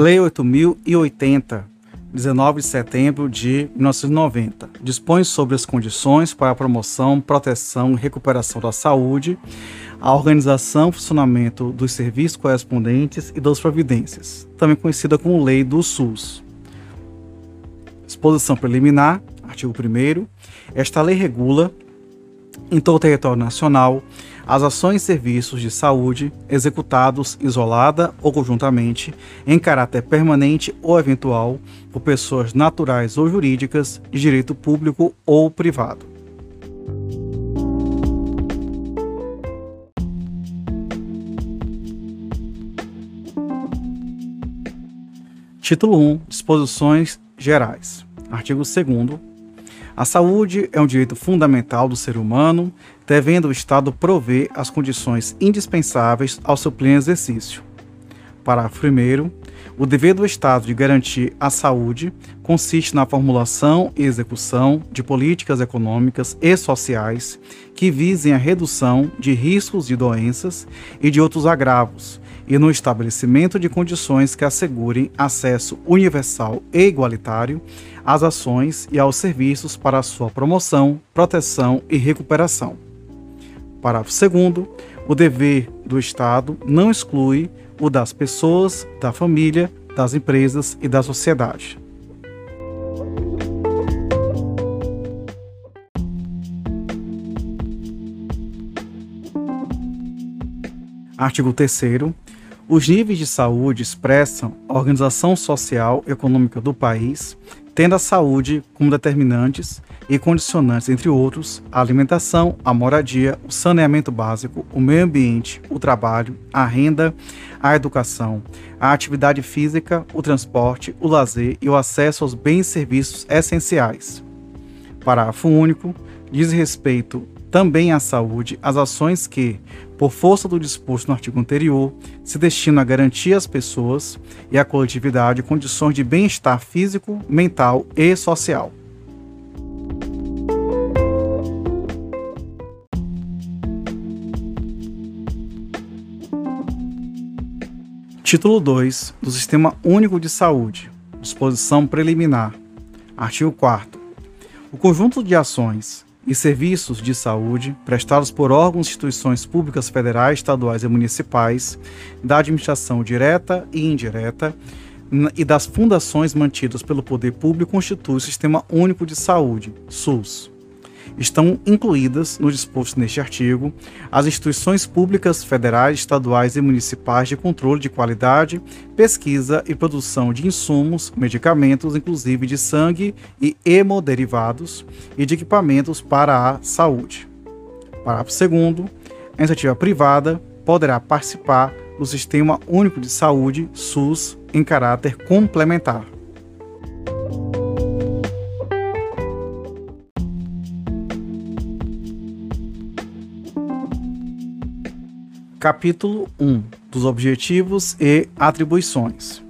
Lei 8080, 19 de setembro de 1990, dispõe sobre as condições para a promoção, proteção e recuperação da saúde, a organização e funcionamento dos serviços correspondentes e das providências, também conhecida como Lei do SUS. Exposição preliminar, artigo 1 Esta lei regula em todo o território nacional as ações e serviços de saúde executados isolada ou conjuntamente, em caráter permanente ou eventual, por pessoas naturais ou jurídicas de direito público ou privado. Título 1 Disposições Gerais. Artigo 2 a saúde é um direito fundamental do ser humano, devendo o Estado prover as condições indispensáveis ao seu pleno exercício. Parágrafo 1. O dever do Estado de garantir a saúde consiste na formulação e execução de políticas econômicas e sociais que visem a redução de riscos de doenças e de outros agravos, e no estabelecimento de condições que assegurem acesso universal e igualitário às ações e aos serviços para sua promoção, proteção e recuperação. Parágrafo 2. O dever do Estado não exclui o das pessoas, da família, das empresas e da sociedade. Artigo 3 os níveis de saúde expressam a organização social e econômica do país, tendo a saúde como determinantes e condicionantes, entre outros, a alimentação, a moradia, o saneamento básico, o meio ambiente, o trabalho, a renda, a educação, a atividade física, o transporte, o lazer e o acesso aos bens e serviços essenciais. Parágrafo único. Diz respeito também à saúde as ações que, por força do disposto no artigo anterior, se destinam a garantir às pessoas e à coletividade condições de bem-estar físico, mental e social. Título 2 do Sistema Único de Saúde. Disposição preliminar. Artigo 4 O conjunto de ações e serviços de saúde prestados por órgãos e instituições públicas federais, estaduais e municipais, da administração direta e indireta e das fundações mantidas pelo poder público constitui o Sistema Único de Saúde, SUS estão incluídas no disposto neste artigo as instituições públicas federais, estaduais e municipais de controle de qualidade, pesquisa e produção de insumos, medicamentos, inclusive de sangue e hemoderivados, e de equipamentos para a saúde. Parágrafo 2. A iniciativa privada poderá participar do Sistema Único de Saúde, SUS, em caráter complementar. Capítulo 1 dos Objetivos e Atribuições.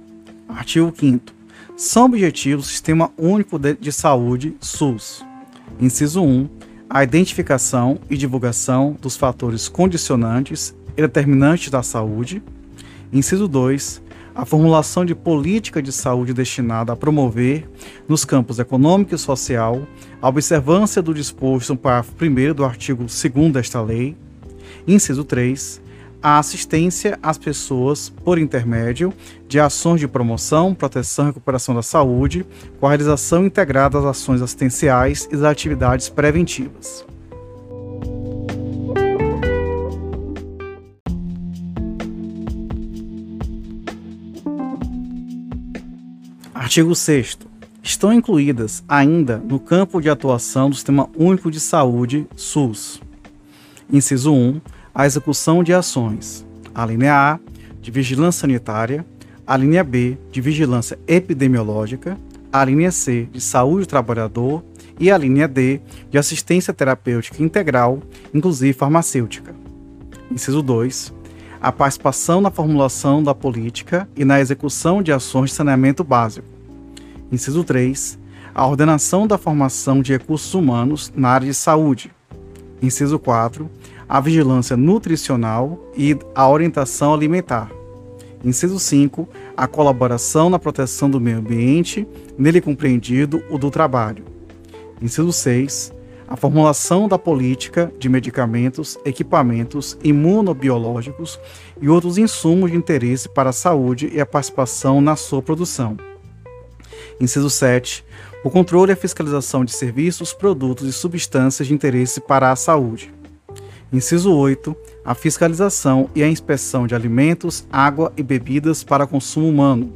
Artigo 5. São objetivos do Sistema Único de Saúde, SUS. Inciso 1. A identificação e divulgação dos fatores condicionantes e determinantes da saúde. Inciso 2. A formulação de política de saúde destinada a promover, nos campos econômico e social, a observância do disposto no parágrafo 1 do artigo 2 desta lei. Inciso 3 a assistência às pessoas por intermédio de ações de promoção, proteção e recuperação da saúde, com a realização integrada das ações assistenciais e das atividades preventivas. Artigo 6 Estão incluídas ainda no campo de atuação do Sistema Único de Saúde, SUS. Inciso 1 a execução de ações. A linha A, de vigilância sanitária, a linha B, de vigilância epidemiológica, a linha C, de saúde do trabalhador e a linha D, de assistência terapêutica integral, inclusive farmacêutica. Inciso 2. A participação na formulação da política e na execução de ações de saneamento básico. Inciso 3. A ordenação da formação de recursos humanos na área de saúde. Inciso 4 a vigilância nutricional e a orientação alimentar. Inciso 5. A colaboração na proteção do meio ambiente, nele compreendido o do trabalho. Inciso 6. A formulação da política de medicamentos, equipamentos imunobiológicos e outros insumos de interesse para a saúde e a participação na sua produção. Inciso 7. O controle e a fiscalização de serviços, produtos e substâncias de interesse para a saúde. Inciso 8. A fiscalização e a inspeção de alimentos, água e bebidas para consumo humano.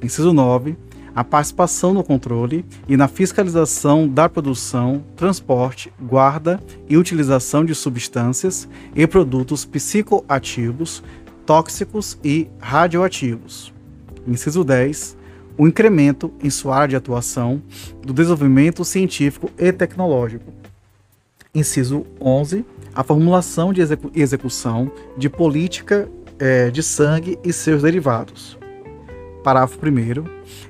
Inciso 9. A participação no controle e na fiscalização da produção, transporte, guarda e utilização de substâncias e produtos psicoativos, tóxicos e radioativos. Inciso 10. O incremento em sua área de atuação do desenvolvimento científico e tecnológico. Inciso 11 a formulação de execu execução de política é, de sangue e seus derivados. Parágrafo 1.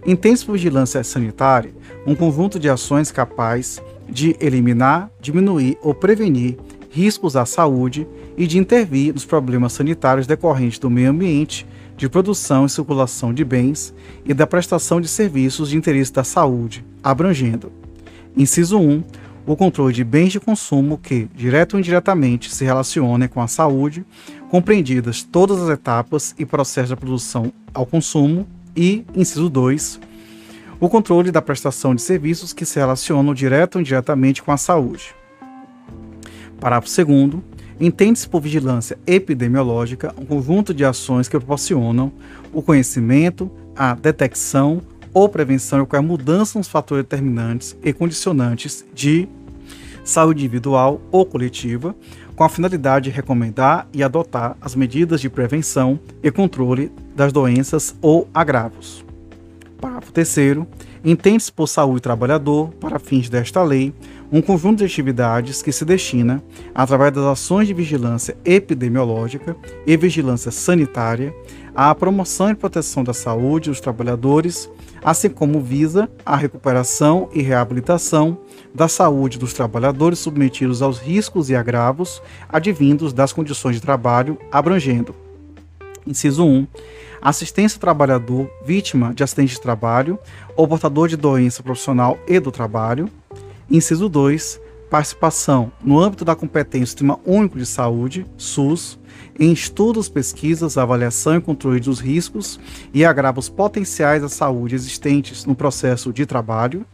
Entende-se vigilância sanitária um conjunto de ações capaz de eliminar, diminuir ou prevenir riscos à saúde e de intervir nos problemas sanitários decorrentes do meio ambiente, de produção e circulação de bens e da prestação de serviços de interesse da saúde, abrangendo. Inciso 1 o controle de bens de consumo que, direto ou indiretamente, se relacionem com a saúde, compreendidas todas as etapas e processos da produção ao consumo, e, inciso 2, o controle da prestação de serviços que se relacionam direto ou indiretamente com a saúde. Parágrafo 2. Entende-se por vigilância epidemiológica um conjunto de ações que proporcionam o conhecimento, a detecção ou prevenção e qualquer mudança nos fatores determinantes e condicionantes de saúde individual ou coletiva, com a finalidade de recomendar e adotar as medidas de prevenção e controle das doenças ou agravos. Parágrafo 3. Entende-se por saúde trabalhador, para fins desta lei, um conjunto de atividades que se destina, através das ações de vigilância epidemiológica e vigilância sanitária, à promoção e proteção da saúde dos trabalhadores, assim como visa a recuperação e reabilitação da saúde dos trabalhadores submetidos aos riscos e agravos advindos das condições de trabalho, abrangendo. Inciso 1. Assistência ao trabalhador vítima de acidente de trabalho ou portador de doença profissional e do trabalho. Inciso 2. Participação no âmbito da competência do Sistema Único de Saúde, SUS, em estudos, pesquisas, avaliação e controle dos riscos e agravos potenciais à saúde existentes no processo de trabalho.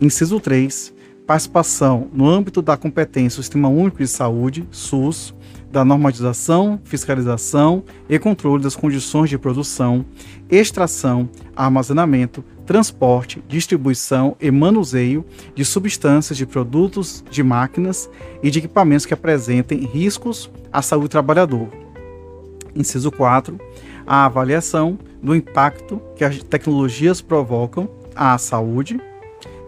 Inciso 3. Participação no âmbito da competência do Sistema Único de Saúde, SUS, da normatização, fiscalização e controle das condições de produção, extração, armazenamento, transporte, distribuição e manuseio de substâncias de produtos, de máquinas e de equipamentos que apresentem riscos à saúde do trabalhador. Inciso 4. A avaliação do impacto que as tecnologias provocam à saúde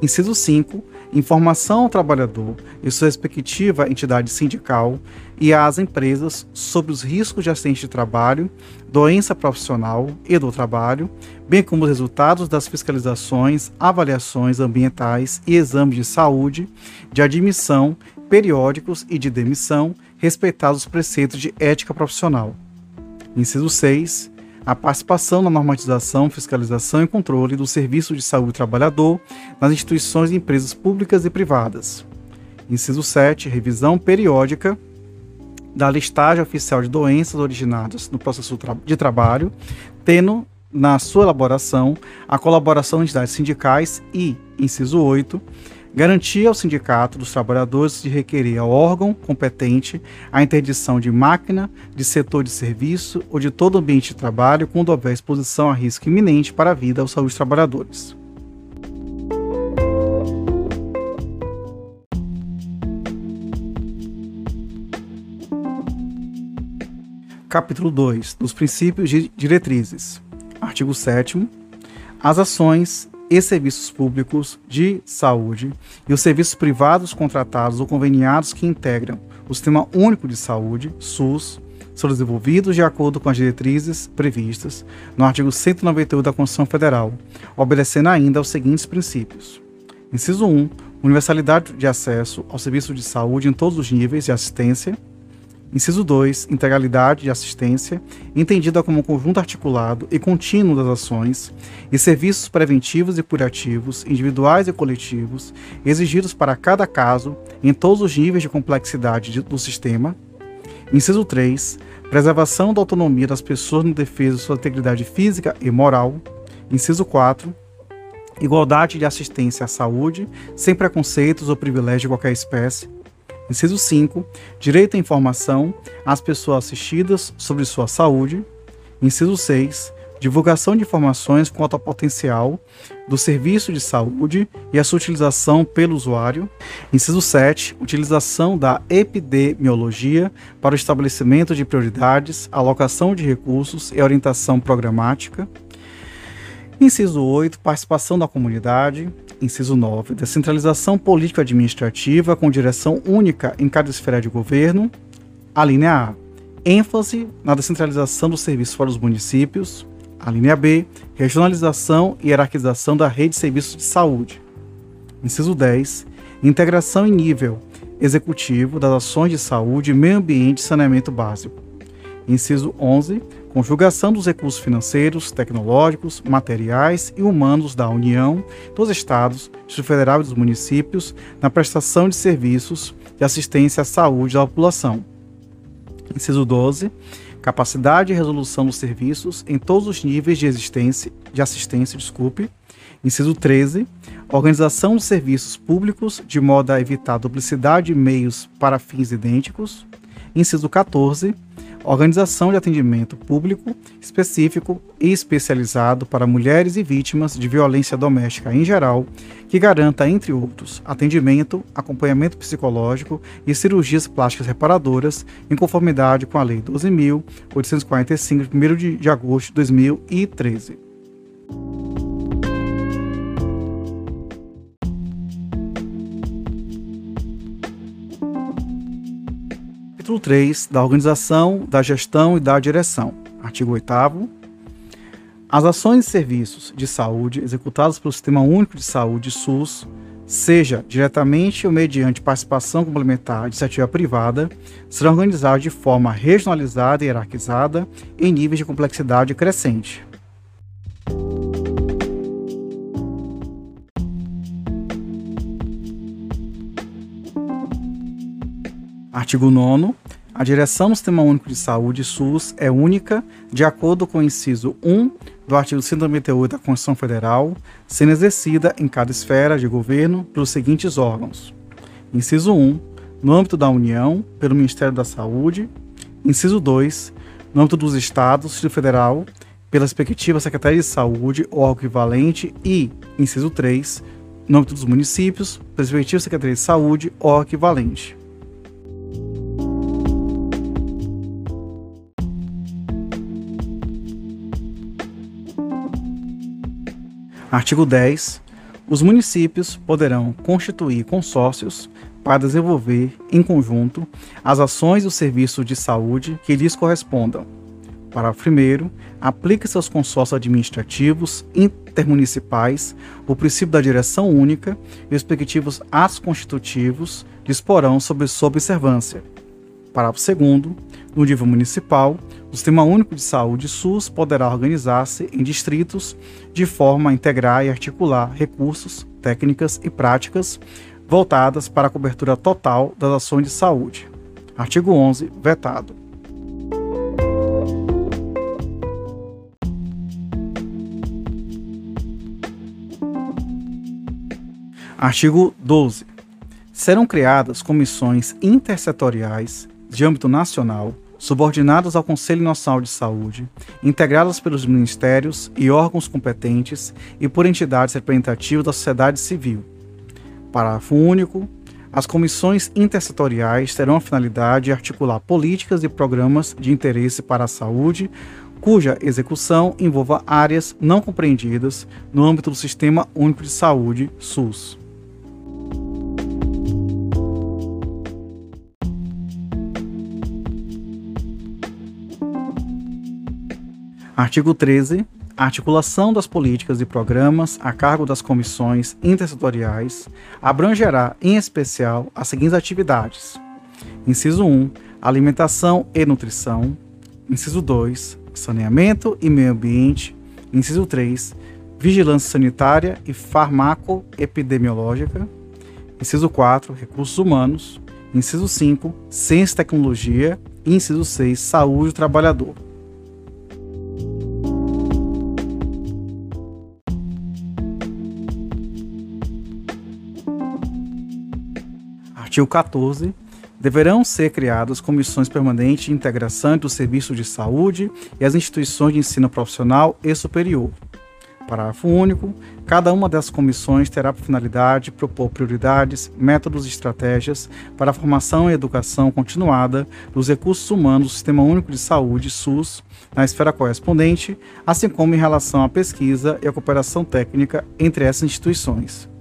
Inciso 5. Informação ao trabalhador e sua respectiva entidade sindical e às empresas sobre os riscos de acidente de trabalho, doença profissional e do trabalho, bem como os resultados das fiscalizações, avaliações ambientais e exames de saúde, de admissão, periódicos e de demissão, respeitados os preceitos de ética profissional. Inciso 6 a participação na normatização, fiscalização e controle do serviço de saúde do trabalhador nas instituições e empresas públicas e privadas. Inciso 7. Revisão periódica da listagem oficial de doenças originadas no processo de trabalho, tendo na sua elaboração a colaboração de entidades sindicais e, inciso 8, Garantia ao sindicato dos trabalhadores de requerer ao órgão competente a interdição de máquina, de setor de serviço ou de todo ambiente de trabalho quando houver exposição a risco iminente para a vida ou saúde dos trabalhadores. Capítulo 2 dos princípios e diretrizes. Artigo 7 As ações e serviços públicos de saúde e os serviços privados contratados ou conveniados que integram o Sistema Único de Saúde, SUS, são desenvolvidos de acordo com as diretrizes previstas no artigo 198 da Constituição Federal, obedecendo ainda aos seguintes princípios. Inciso 1. Universalidade de acesso ao serviço de saúde em todos os níveis de assistência. Inciso 2. Integralidade de assistência, entendida como conjunto articulado e contínuo das ações e serviços preventivos e curativos, individuais e coletivos, exigidos para cada caso, em todos os níveis de complexidade do sistema. Inciso 3. Preservação da autonomia das pessoas na defesa de sua integridade física e moral. Inciso 4 igualdade de assistência à saúde, sem preconceitos ou privilégios de qualquer espécie. Inciso 5. Direito à informação às pessoas assistidas sobre sua saúde. Inciso 6. Divulgação de informações quanto ao potencial do serviço de saúde e a sua utilização pelo usuário. Inciso 7. Utilização da epidemiologia para o estabelecimento de prioridades, alocação de recursos e orientação programática. Inciso 8, participação da comunidade. Inciso 9, descentralização político-administrativa com direção única em cada esfera de governo. A linha A, ênfase na descentralização dos serviços para os municípios. A linha B, regionalização e hierarquização da rede de serviços de saúde. Inciso 10, integração em nível executivo das ações de saúde, meio ambiente e saneamento básico. Inciso 11, conjugação dos recursos financeiros, tecnológicos, materiais e humanos da União, dos Estados, Distrito Federal e dos municípios na prestação de serviços de assistência à saúde da população. Inciso 12. Capacidade e resolução dos serviços em todos os níveis de, existência, de assistência. Desculpe. Inciso 13. Organização dos serviços públicos de modo a evitar duplicidade de meios para fins idênticos. Inciso 14 organização de atendimento público específico e especializado para mulheres e vítimas de violência doméstica em geral, que garanta, entre outros, atendimento, acompanhamento psicológico e cirurgias plásticas reparadoras, em conformidade com a Lei 12.845, de 1 de agosto de 2013. Capítulo 3 da organização, da gestão e da direção. Artigo 8 As ações e serviços de saúde executados pelo Sistema Único de Saúde SUS, seja diretamente ou mediante participação complementar de iniciativa privada, serão organizadas de forma regionalizada e hierarquizada em níveis de complexidade crescente. Artigo 9 a direção do Sistema Único de Saúde, SUS, é única, de acordo com o inciso 1 do artigo 198 da Constituição Federal, sendo exercida em cada esfera de governo pelos seguintes órgãos: inciso 1, no âmbito da União, pelo Ministério da Saúde, inciso 2, no âmbito dos Estados, Distrito Federal, pela respectiva Secretaria de Saúde ou algo equivalente, e, inciso 3, no âmbito dos municípios, pela respectiva Secretaria de Saúde ou equivalente. Artigo 10. Os municípios poderão constituir consórcios para desenvolver, em conjunto, as ações e os serviços de saúde que lhes correspondam. Parágrafo 1. Aplica-se aos consórcios administrativos intermunicipais o princípio da direção única e os respectivos atos constitutivos disporão sobre sua observância. Parágrafo 2. No nível municipal, o Sistema Único de Saúde SUS poderá organizar-se em distritos de forma a integrar e articular recursos, técnicas e práticas voltadas para a cobertura total das ações de saúde. Artigo 11. Vetado. Artigo 12. Serão criadas comissões intersetoriais de âmbito nacional, subordinadas ao Conselho Nacional de Saúde, integradas pelos ministérios e órgãos competentes e por entidades representativas da sociedade civil. Parágrafo único. As comissões intersetoriais terão a finalidade de articular políticas e programas de interesse para a saúde, cuja execução envolva áreas não compreendidas no âmbito do Sistema Único de Saúde, SUS. Artigo 13. A articulação das políticas e programas a cargo das comissões intersetoriais abrangerá, em especial, as seguintes atividades. Inciso 1. alimentação e nutrição. Inciso 2, saneamento e meio ambiente. Inciso 3, vigilância sanitária e farmacoepidemiológica. Inciso 4, recursos humanos. Inciso 5, ciência e tecnologia. Inciso 6, saúde do trabalhador. Artigo 14. Deverão ser criadas comissões permanentes de integração entre o serviço de saúde e as instituições de ensino profissional e superior. Parágrafo único. Cada uma dessas comissões terá por finalidade propor prioridades, métodos e estratégias para a formação e educação continuada dos recursos humanos do Sistema Único de Saúde, SUS, na esfera correspondente, assim como em relação à pesquisa e à cooperação técnica entre essas instituições.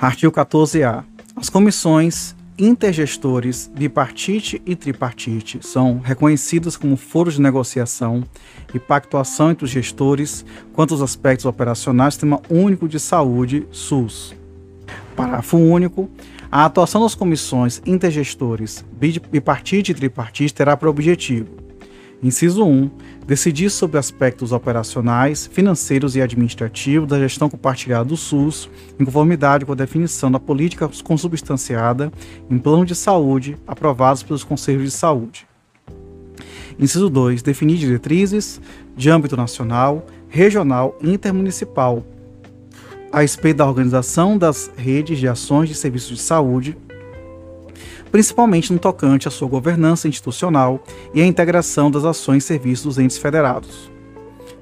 Artigo 14-A. As comissões intergestores bipartite e tripartite são reconhecidas como foros de negociação e pactuação entre os gestores quanto aos aspectos operacionais do Sistema Único de Saúde, SUS. Parágrafo único. A atuação das comissões intergestores bipartite e tripartite terá por objetivo Inciso 1. Decidir sobre aspectos operacionais, financeiros e administrativos da gestão compartilhada do SUS, em conformidade com a definição da política consubstanciada em plano de saúde aprovados pelos Conselhos de Saúde. Inciso 2. Definir diretrizes de âmbito nacional, regional e intermunicipal a respeito da organização das redes de ações de serviços de saúde principalmente no tocante à sua governança institucional e à integração das ações e serviços dos entes federados.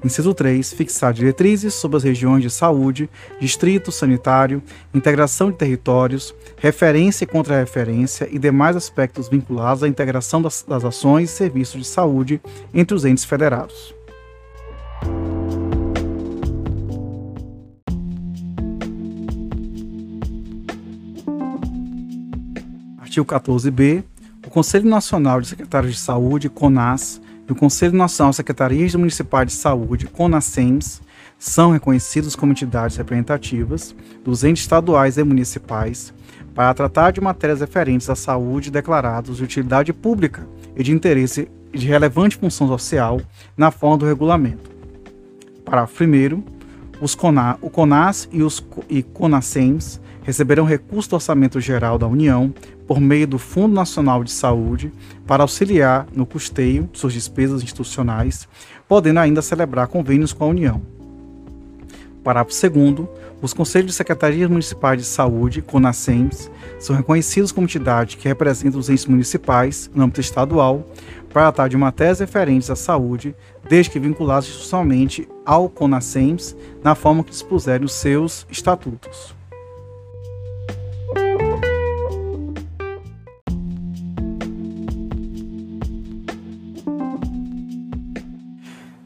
Inciso 3. Fixar diretrizes sobre as regiões de saúde, distrito sanitário, integração de territórios, referência e contra-referência e demais aspectos vinculados à integração das, das ações e serviços de saúde entre os entes federados. Artigo 14b. O Conselho Nacional de Secretários de Saúde, CONAS, e o Conselho Nacional de Secretarias Municipais de Saúde, CONASEMS, são reconhecidos como entidades representativas dos entes estaduais e municipais para tratar de matérias referentes à saúde declarados de utilidade pública e de interesse de relevante função social na forma do regulamento. Parágrafo 1 os CONA, o CONAS e os e CONASEMS receberão recurso do Orçamento Geral da União por meio do Fundo Nacional de Saúde para auxiliar no custeio de suas despesas institucionais, podendo ainda celebrar convênios com a União. Parágrafo 2 os Conselhos de Secretarias Municipais de Saúde, CONASEMS, são reconhecidos como entidade que representa os entes municipais, no âmbito estadual, para tratar de matérias referentes à saúde, desde que vinculados institucionalmente ao CONASEMS, na forma que dispuserem os seus estatutos.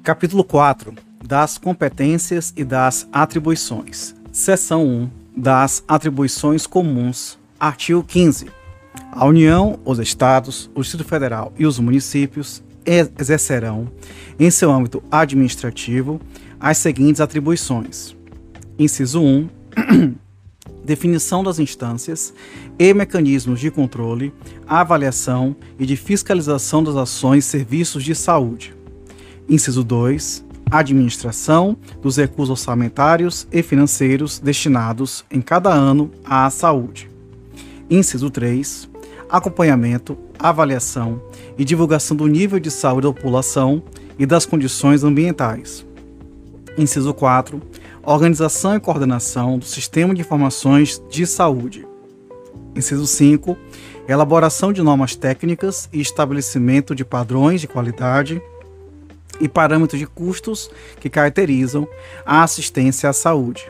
Capítulo 4 das competências e das atribuições. Seção 1 das atribuições comuns. Artigo 15. A União, os Estados, o Distrito Federal e os municípios exercerão, em seu âmbito administrativo, as seguintes atribuições: Inciso 1. definição das instâncias e mecanismos de controle, avaliação e de fiscalização das ações e serviços de saúde. Inciso 2. Administração dos recursos orçamentários e financeiros destinados em cada ano à saúde. Inciso 3. Acompanhamento, avaliação e divulgação do nível de saúde da população e das condições ambientais. Inciso 4. Organização e coordenação do Sistema de Informações de Saúde. Inciso 5. Elaboração de normas técnicas e estabelecimento de padrões de qualidade e parâmetros de custos que caracterizam a assistência à saúde.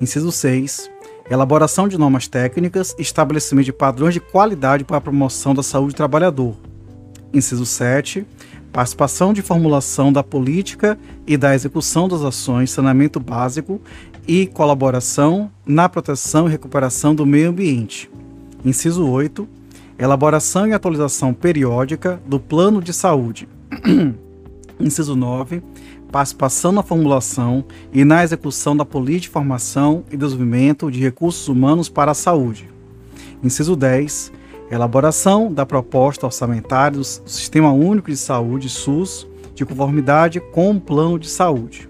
Inciso 6. Elaboração de normas técnicas e estabelecimento de padrões de qualidade para a promoção da saúde do trabalhador. Inciso 7. Participação de formulação da política e da execução das ações de saneamento básico e colaboração na proteção e recuperação do meio ambiente. Inciso 8. Elaboração e atualização periódica do plano de saúde. Inciso 9. participação na formulação e na execução da política de formação e desenvolvimento de recursos humanos para a saúde. Inciso 10. Elaboração da proposta orçamentária do Sistema Único de Saúde, SUS, de conformidade com o Plano de Saúde.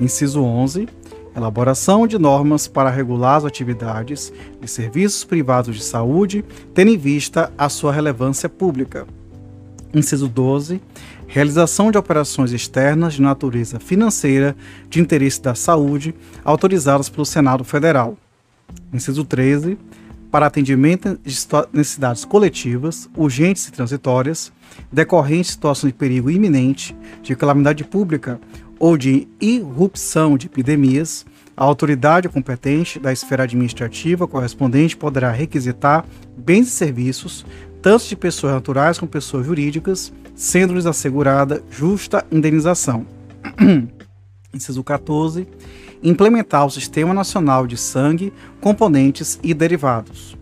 Inciso 11. Elaboração de normas para regular as atividades de serviços privados de saúde, tendo em vista a sua relevância pública. Inciso 12 realização de operações externas de natureza financeira de interesse da saúde autorizadas pelo Senado Federal. Inciso 13. Para atendimento de necessidades coletivas, urgentes e transitórias, decorrentes de situações de perigo iminente, de calamidade pública ou de irrupção de epidemias, a autoridade competente da esfera administrativa correspondente poderá requisitar bens e serviços, tanto de pessoas naturais como pessoas jurídicas, sendo-lhes assegurada justa indenização. Inciso 14. Implementar o Sistema Nacional de Sangue, Componentes e Derivados.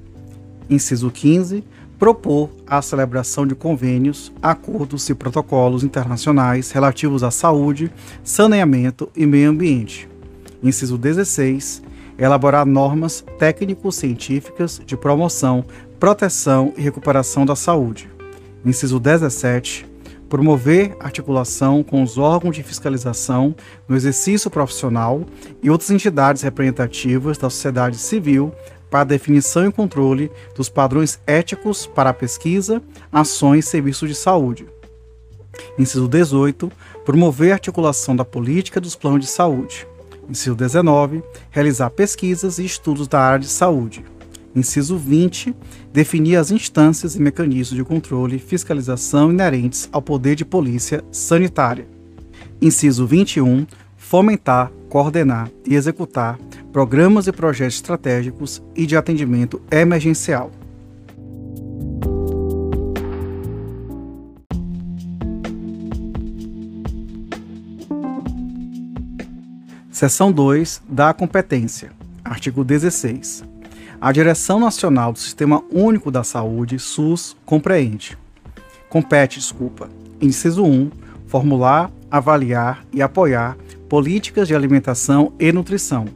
Inciso 15. Propor a celebração de convênios, acordos e protocolos internacionais relativos à saúde, saneamento e meio ambiente. Inciso 16. Elaborar normas técnico-científicas de promoção, proteção e recuperação da saúde. Inciso 17. Promover articulação com os órgãos de fiscalização no exercício profissional e outras entidades representativas da sociedade civil para a definição e controle dos padrões éticos para a pesquisa, ações e serviços de saúde. Inciso 18. Promover a articulação da política dos planos de saúde. Inciso 19. Realizar pesquisas e estudos da área de saúde. Inciso 20. Definir as instâncias e mecanismos de controle e fiscalização inerentes ao poder de polícia sanitária. Inciso 21. Fomentar, coordenar e executar programas e projetos estratégicos e de atendimento emergencial. Seção 2 da competência. Artigo 16. A Direção Nacional do Sistema Único da Saúde, SUS, compreende. Compete, desculpa. Inciso 1. Formular, avaliar e apoiar políticas de alimentação e nutrição.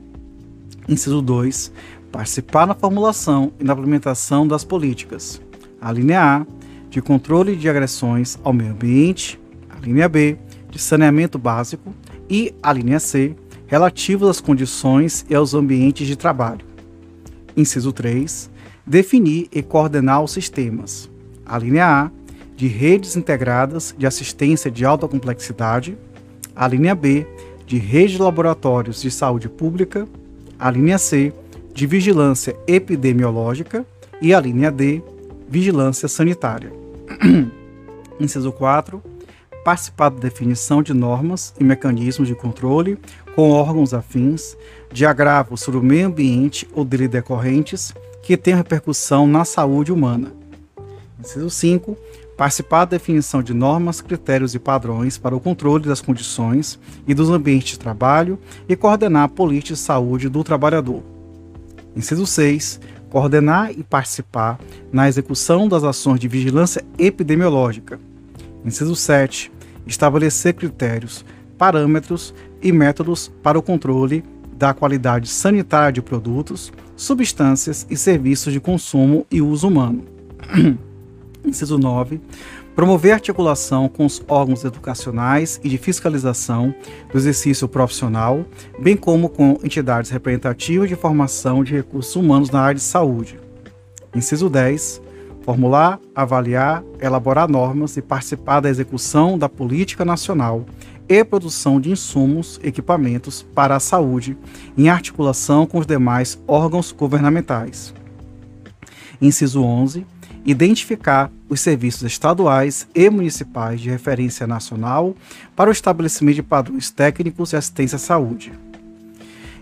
Inciso 2. Participar na formulação e na implementação das políticas. A linha A. De controle de agressões ao meio ambiente. A linha B. De saneamento básico. E a linha C. Relativas às condições e aos ambientes de trabalho. Inciso 3. Definir e coordenar os sistemas. A linha A, de redes integradas de assistência de alta complexidade. A linha B, de redes de laboratórios de saúde pública. A linha C, de vigilância epidemiológica. E a linha D, vigilância sanitária. Inciso 4 participar da definição de normas e mecanismos de controle com órgãos afins de agravos sobre o meio ambiente ou dele decorrentes que tenham repercussão na saúde humana. Inciso 5. Participar da definição de normas, critérios e padrões para o controle das condições e dos ambientes de trabalho e coordenar a política de saúde do trabalhador. Inciso 6. Coordenar e participar na execução das ações de vigilância epidemiológica. Inciso 7 estabelecer critérios, parâmetros e métodos para o controle da qualidade sanitária de produtos, substâncias e serviços de consumo e uso humano. Inciso 9. Promover articulação com os órgãos educacionais e de fiscalização do exercício profissional, bem como com entidades representativas de formação de recursos humanos na área de saúde. Inciso 10 formular, avaliar, elaborar normas e participar da execução da política nacional e produção de insumos, equipamentos para a saúde, em articulação com os demais órgãos governamentais. Inciso 11. Identificar os serviços estaduais e municipais de referência nacional para o estabelecimento de padrões técnicos e assistência à saúde.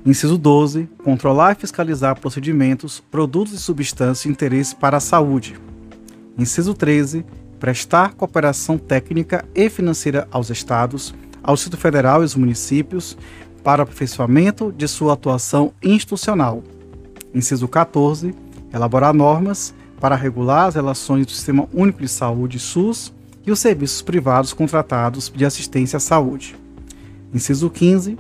Inciso 12. Controlar e fiscalizar procedimentos, produtos e substâncias de interesse para a saúde. Inciso 13. Prestar cooperação técnica e financeira aos Estados, ao Distrito Federal e aos municípios para aperfeiçoamento de sua atuação institucional. Inciso 14. Elaborar normas para regular as relações do Sistema Único de Saúde, SUS, e os serviços privados contratados de assistência à saúde. Inciso 15.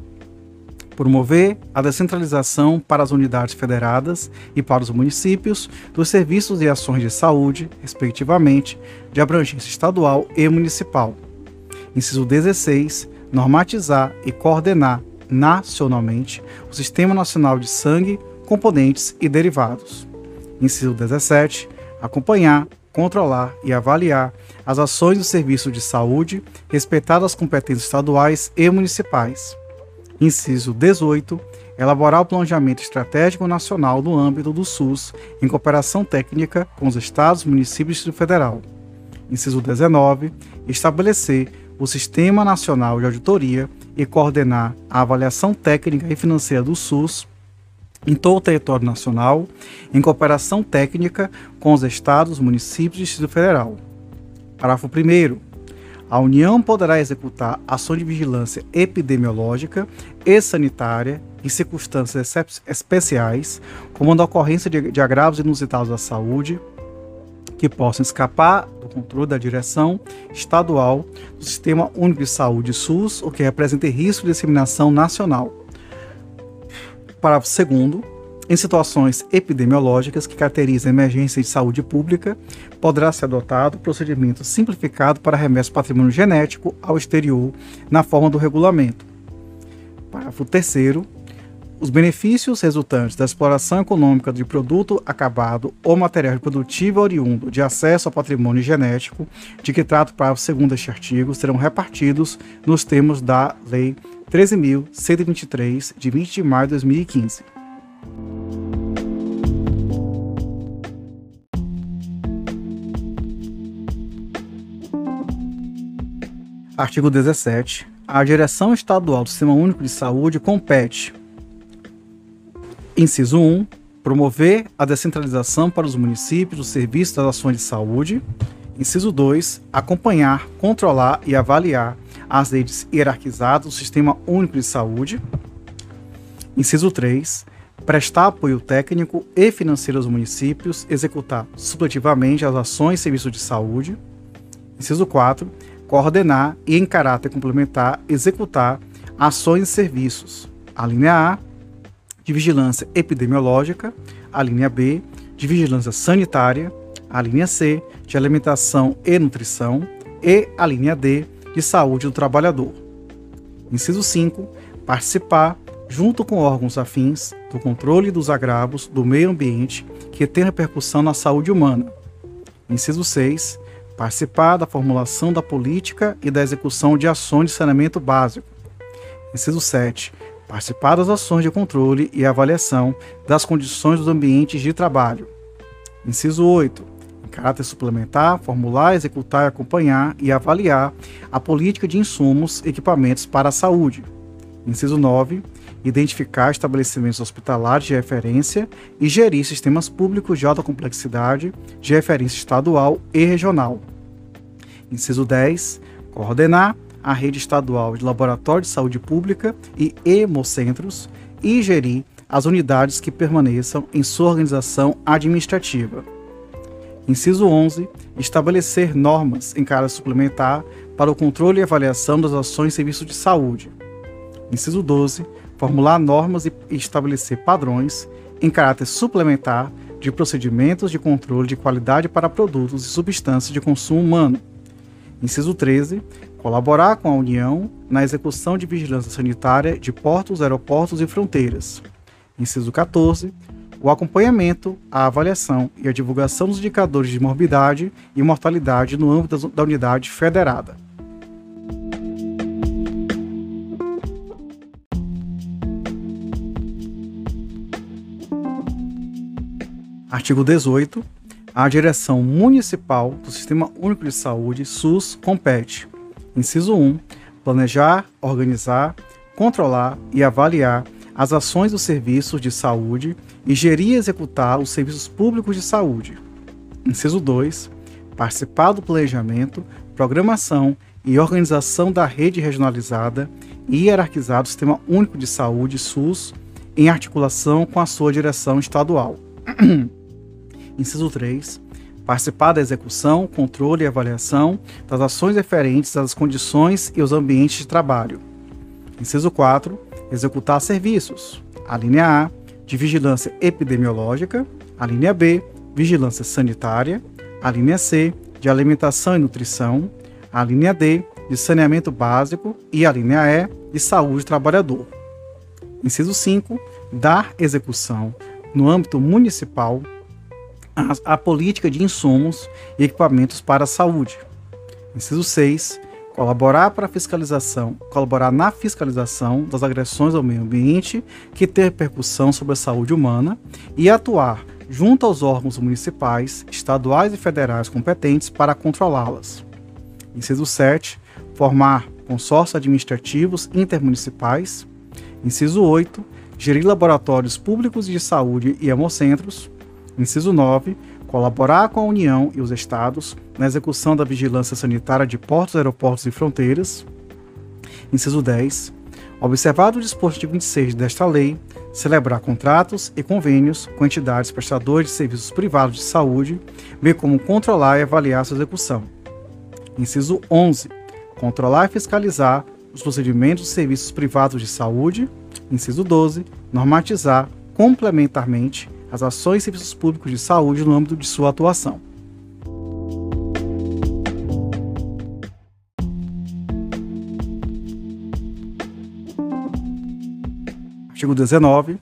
Promover a descentralização para as unidades federadas e para os municípios dos serviços e ações de saúde, respectivamente, de abrangência estadual e municipal. Inciso 16. Normatizar e coordenar nacionalmente o Sistema Nacional de Sangue, Componentes e Derivados. Inciso 17. Acompanhar, controlar e avaliar as ações do serviço de saúde, respeitadas as competências estaduais e municipais. Inciso 18. Elaborar o planejamento estratégico nacional no âmbito do SUS, em cooperação técnica com os estados, municípios e Federal. Inciso 19. Estabelecer o Sistema Nacional de Auditoria e coordenar a avaliação técnica e financeira do SUS em todo o território nacional, em cooperação técnica com os estados, municípios e Distrito Federal. Parágrafo 1. A União poderá executar ações de vigilância epidemiológica e sanitária em circunstâncias especiais, como na ocorrência de, de agravos inusitados à saúde, que possam escapar controle da direção estadual do Sistema Único de Saúde SUS, o que representa risco de disseminação nacional. Parágrafo 2 em situações epidemiológicas que caracterizam emergência de saúde pública, poderá ser adotado procedimento simplificado para remessa do patrimônio genético ao exterior na forma do regulamento. Parágrafo 3 os benefícios resultantes da exploração econômica de produto acabado ou material reprodutivo oriundo de acesso ao patrimônio genético, de que trata o parágrafo 2 deste artigo, serão repartidos nos termos da Lei 13.123, de 20 de maio de 2015. Artigo 17. A Direção Estadual do Sistema Único de Saúde compete. Inciso 1. Promover a descentralização para os municípios dos serviços das ações de saúde. Inciso 2. Acompanhar, controlar e avaliar as redes hierarquizadas do Sistema Único de Saúde. Inciso 3. Prestar apoio técnico e financeiro aos municípios, executar supletivamente as ações e serviços de saúde. Inciso 4. Coordenar e, em caráter complementar, executar ações e serviços. A linha A, de vigilância epidemiológica. A linha B, de vigilância sanitária. A linha C, de alimentação e nutrição. E a linha D, de Saúde do Trabalhador. Inciso 5. Participar, junto com órgãos afins, do controle dos agravos do meio ambiente que tem repercussão na saúde humana. Inciso 6. Participar da formulação da política e da execução de ações de saneamento básico. Inciso 7. Participar das ações de controle e avaliação das condições dos ambientes de trabalho. Inciso 8 caráter suplementar, formular, executar, acompanhar e avaliar a política de insumos e equipamentos para a saúde. Inciso 9. Identificar estabelecimentos hospitalares de referência e gerir sistemas públicos de alta complexidade de referência estadual e regional. Inciso 10. Coordenar a rede estadual de laboratórios de saúde pública e hemocentros e gerir as unidades que permaneçam em sua organização administrativa. Inciso 11. Estabelecer normas em caráter suplementar para o controle e avaliação das ações e serviços de saúde. Inciso 12. Formular normas e estabelecer padrões em caráter suplementar de procedimentos de controle de qualidade para produtos e substâncias de consumo humano. Inciso 13. Colaborar com a União na execução de vigilância sanitária de portos, aeroportos e fronteiras. Inciso 14 o acompanhamento, a avaliação e a divulgação dos indicadores de morbidade e mortalidade no âmbito da unidade federada. Artigo 18. A direção municipal do Sistema Único de Saúde, SUS, compete. Inciso 1. Planejar, organizar, controlar e avaliar as ações dos serviços de saúde e gerir e executar os serviços públicos de saúde. Inciso 2. Participar do planejamento, programação e organização da rede regionalizada e hierarquizar do Sistema Único de Saúde, SUS, em articulação com a sua direção estadual. Inciso 3. Participar da execução, controle e avaliação das ações referentes às condições e os ambientes de trabalho. Inciso 4. Executar serviços. A linha A, de vigilância epidemiológica. A linha B, vigilância sanitária. A linha C, de alimentação e nutrição. A linha D, de saneamento básico. E a linha E, de saúde do trabalhador. Inciso 5. Dar execução no âmbito municipal a, a política de insumos e equipamentos para a saúde. Inciso 6. Colaborar para fiscalização, colaborar na fiscalização das agressões ao meio ambiente que têm repercussão sobre a saúde humana e atuar junto aos órgãos municipais, estaduais e federais competentes para controlá-las. Inciso 7. Formar consórcios administrativos intermunicipais. Inciso 8. Gerir laboratórios públicos de saúde e hemocentros. Inciso 9. Colaborar com a União e os Estados na execução da vigilância sanitária de portos, aeroportos e fronteiras. Inciso 10. Observado o disposto de 26 desta lei, celebrar contratos e convênios com entidades prestadoras de serviços privados de saúde, bem como controlar e avaliar sua execução. Inciso 11. Controlar e fiscalizar os procedimentos de serviços privados de saúde. Inciso 12. Normatizar complementarmente as ações e serviços públicos de saúde no âmbito de sua atuação. Artigo 19.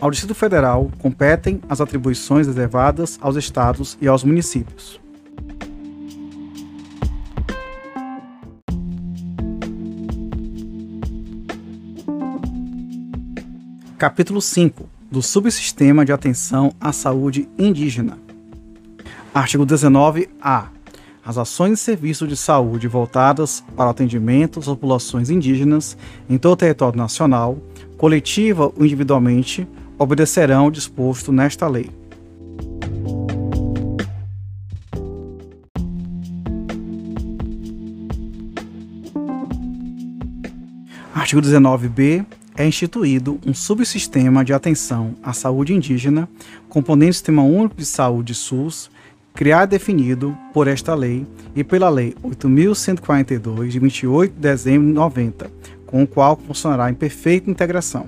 Ao Distrito Federal competem as atribuições reservadas aos estados e aos municípios. Capítulo 5 do Subsistema de Atenção à Saúde Indígena. Artigo 19-A. As ações e serviços de saúde voltadas para o atendimento às populações indígenas em todo o território nacional, coletiva ou individualmente, obedecerão ao disposto nesta lei. Artigo 19b é instituído um subsistema de atenção à saúde indígena, componente do Sistema Único de Saúde SUS, criado e definido por esta lei e pela Lei 8.142, de 28 de dezembro de 90, com o qual funcionará em perfeita integração.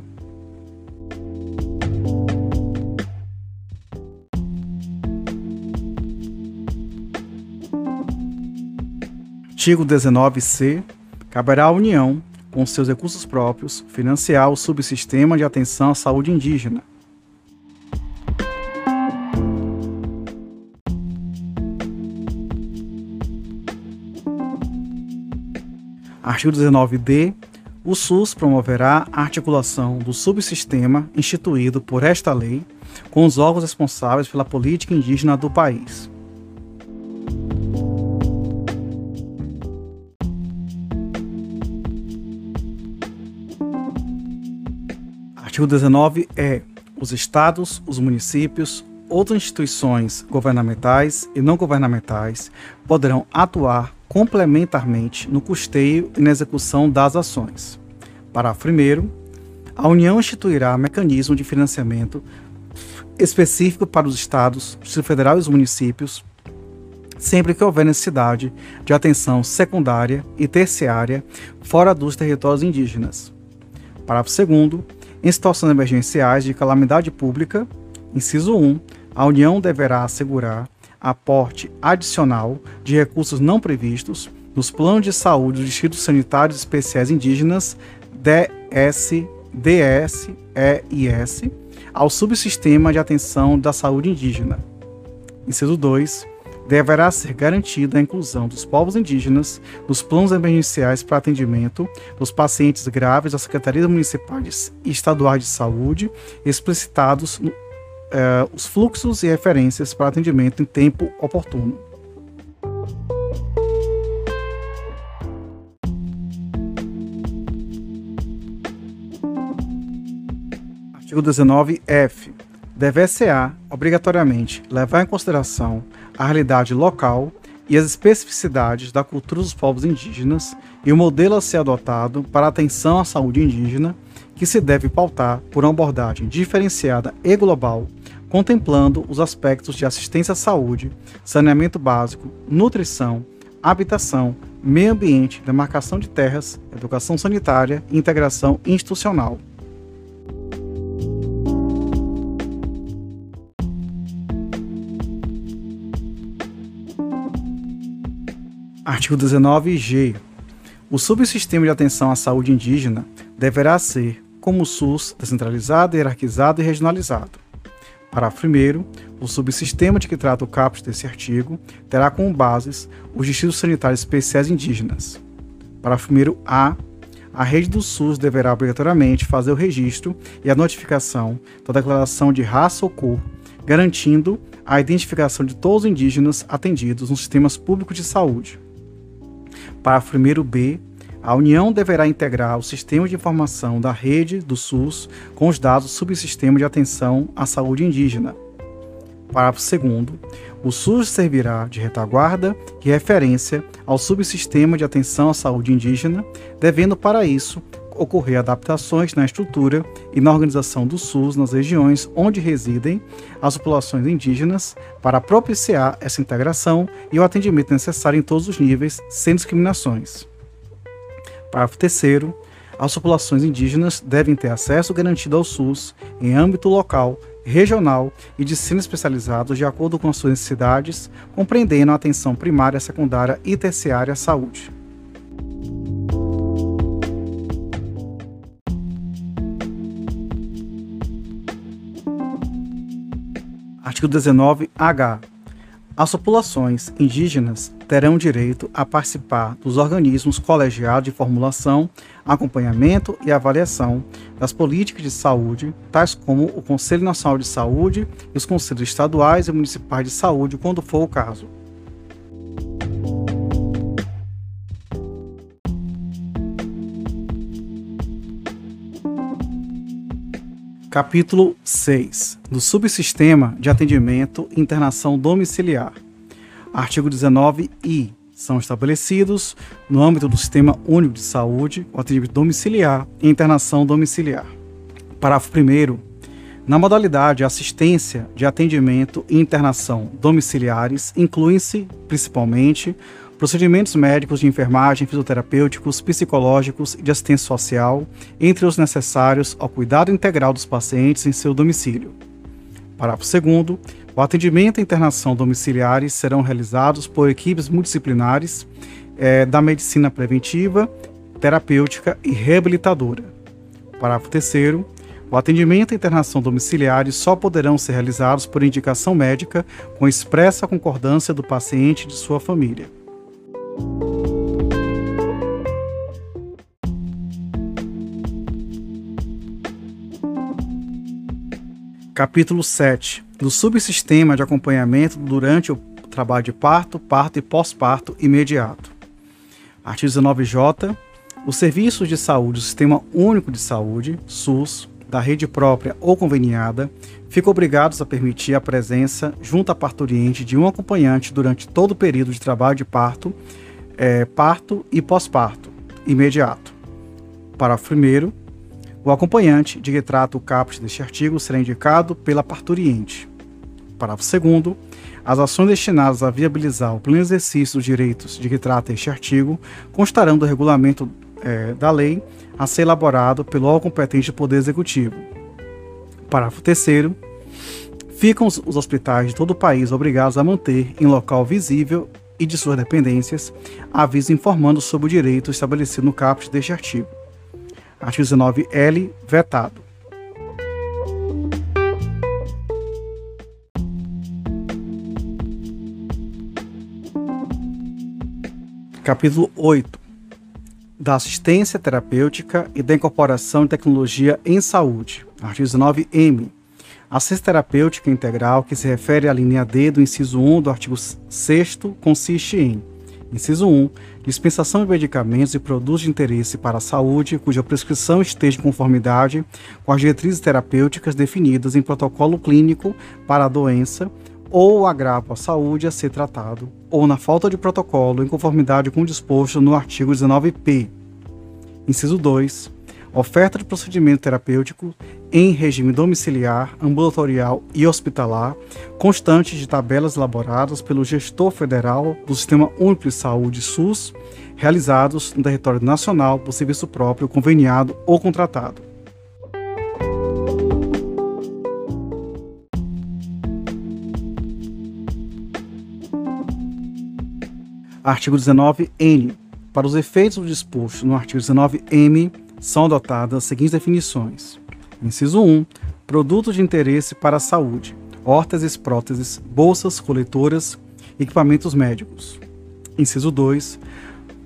Artigo 19c. Caberá à União com seus recursos próprios, financiar o subsistema de atenção à saúde indígena. Artigo 19d. O SUS promoverá a articulação do subsistema instituído por esta lei com os órgãos responsáveis pela política indígena do país. Artigo 19 é: os estados, os municípios, outras instituições governamentais e não governamentais poderão atuar complementarmente no custeio e na execução das ações. Parágrafo 1. A União instituirá mecanismo de financiamento específico para os estados, o Distrito Federal e os municípios, sempre que houver necessidade de atenção secundária e terciária fora dos territórios indígenas. Parágrafo 2 em situações emergenciais de calamidade pública, inciso 1, a União deverá assegurar aporte adicional de recursos não previstos nos planos de saúde dos distritos sanitários especiais indígenas DS, DS, EIS ao subsistema de atenção da saúde indígena. Inciso 2 deverá ser garantida a inclusão dos povos indígenas nos planos emergenciais para atendimento dos pacientes graves das secretarias municipais e estaduais de saúde, explicitados eh, os fluxos e referências para atendimento em tempo oportuno. Artigo 19-F. Deve-se-á, obrigatoriamente, levar em consideração a realidade local e as especificidades da cultura dos povos indígenas e o modelo a ser adotado para a atenção à saúde indígena, que se deve pautar por uma abordagem diferenciada e global, contemplando os aspectos de assistência à saúde, saneamento básico, nutrição, habitação, meio ambiente, demarcação de terras, educação sanitária e integração institucional. Artigo 19G. O subsistema de atenção à saúde indígena deverá ser, como o SUS, descentralizado, hierarquizado e regionalizado. Parágrafo 1. O subsistema de que trata o caput desse artigo terá como bases os distritos sanitários especiais indígenas. Parágrafo 1. A. A rede do SUS deverá obrigatoriamente fazer o registro e a notificação da declaração de raça ou cor, garantindo a identificação de todos os indígenas atendidos nos sistemas públicos de saúde. Parágrafo 1. B. A União deverá integrar o sistema de informação da rede do SUS com os dados do subsistema de atenção à saúde indígena. Parágrafo 2. O SUS servirá de retaguarda e referência ao subsistema de atenção à saúde indígena, devendo para isso ocorrer adaptações na estrutura e na organização do SUS nas regiões onde residem as populações indígenas para propiciar essa integração e o atendimento necessário em todos os níveis, sem discriminações. Parágrafo 3 as populações indígenas devem ter acesso garantido ao SUS em âmbito local, regional e de ensino especializados de acordo com suas necessidades, compreendendo a atenção primária, secundária e terciária à saúde. Artigo 19-H. As populações indígenas terão direito a participar dos organismos colegiados de formulação, acompanhamento e avaliação das políticas de saúde, tais como o Conselho Nacional de Saúde e os Conselhos Estaduais e Municipais de Saúde, quando for o caso. Capítulo 6 do Subsistema de Atendimento e Internação Domiciliar. Artigo 19-I. São estabelecidos, no âmbito do Sistema Único de Saúde, o atendimento domiciliar e internação domiciliar. Parágrafo 1. Na modalidade assistência de atendimento e internação domiciliares, incluem-se, principalmente, procedimentos médicos de enfermagem, fisioterapêuticos, psicológicos e de assistência social, entre os necessários ao cuidado integral dos pacientes em seu domicílio. Parágrafo 2. O atendimento e internação domiciliares serão realizados por equipes multidisciplinares eh, da medicina preventiva, terapêutica e reabilitadora. Parágrafo 3. O atendimento e internação domiciliares só poderão ser realizados por indicação médica com expressa concordância do paciente e de sua família. Capítulo 7 do subsistema de acompanhamento durante o trabalho de parto, parto e pós-parto imediato. Artigo 19J. Os serviços de saúde do Sistema Único de Saúde, SUS, da rede própria ou conveniada, ficam obrigados a permitir a presença, junto à parturiente, de um acompanhante durante todo o período de trabalho de parto, é, parto e pós-parto imediato. Parágrafo 1. O acompanhante de que trata o caput deste artigo será indicado pela parturiente. Parágrafo 2. As ações destinadas a viabilizar o pleno exercício dos direitos de que trata este artigo constarão do regulamento é, da lei a ser elaborado pelo órgão competente do Poder Executivo. Parágrafo 3. Ficam os hospitais de todo o país obrigados a manter em local visível e de suas dependências aviso informando sobre o direito estabelecido no caput deste artigo. Artigo 19L, vetado. Capítulo 8 da assistência terapêutica e da incorporação de tecnologia em saúde. Artigo 19M. Assistência terapêutica integral, que se refere à linha D do inciso 1 do artigo 6 consiste em Inciso 1. Dispensação de medicamentos e produtos de interesse para a saúde cuja prescrição esteja em conformidade com as diretrizes terapêuticas definidas em protocolo clínico para a doença ou agravo à saúde a ser tratado, ou na falta de protocolo em conformidade com o disposto no artigo 19p. Inciso 2. oferta de procedimento terapêutico em regime domiciliar, ambulatorial e hospitalar, constante de tabelas elaboradas pelo gestor federal do Sistema Único de Saúde SUS, realizados no território nacional por serviço próprio, conveniado ou contratado. Artigo 19-N. Para os efeitos do disposto no artigo 19-M, são adotadas as seguintes definições. Inciso 1. Produto de interesse para a saúde, órteses, próteses, bolsas, coletoras, equipamentos médicos. Inciso 2.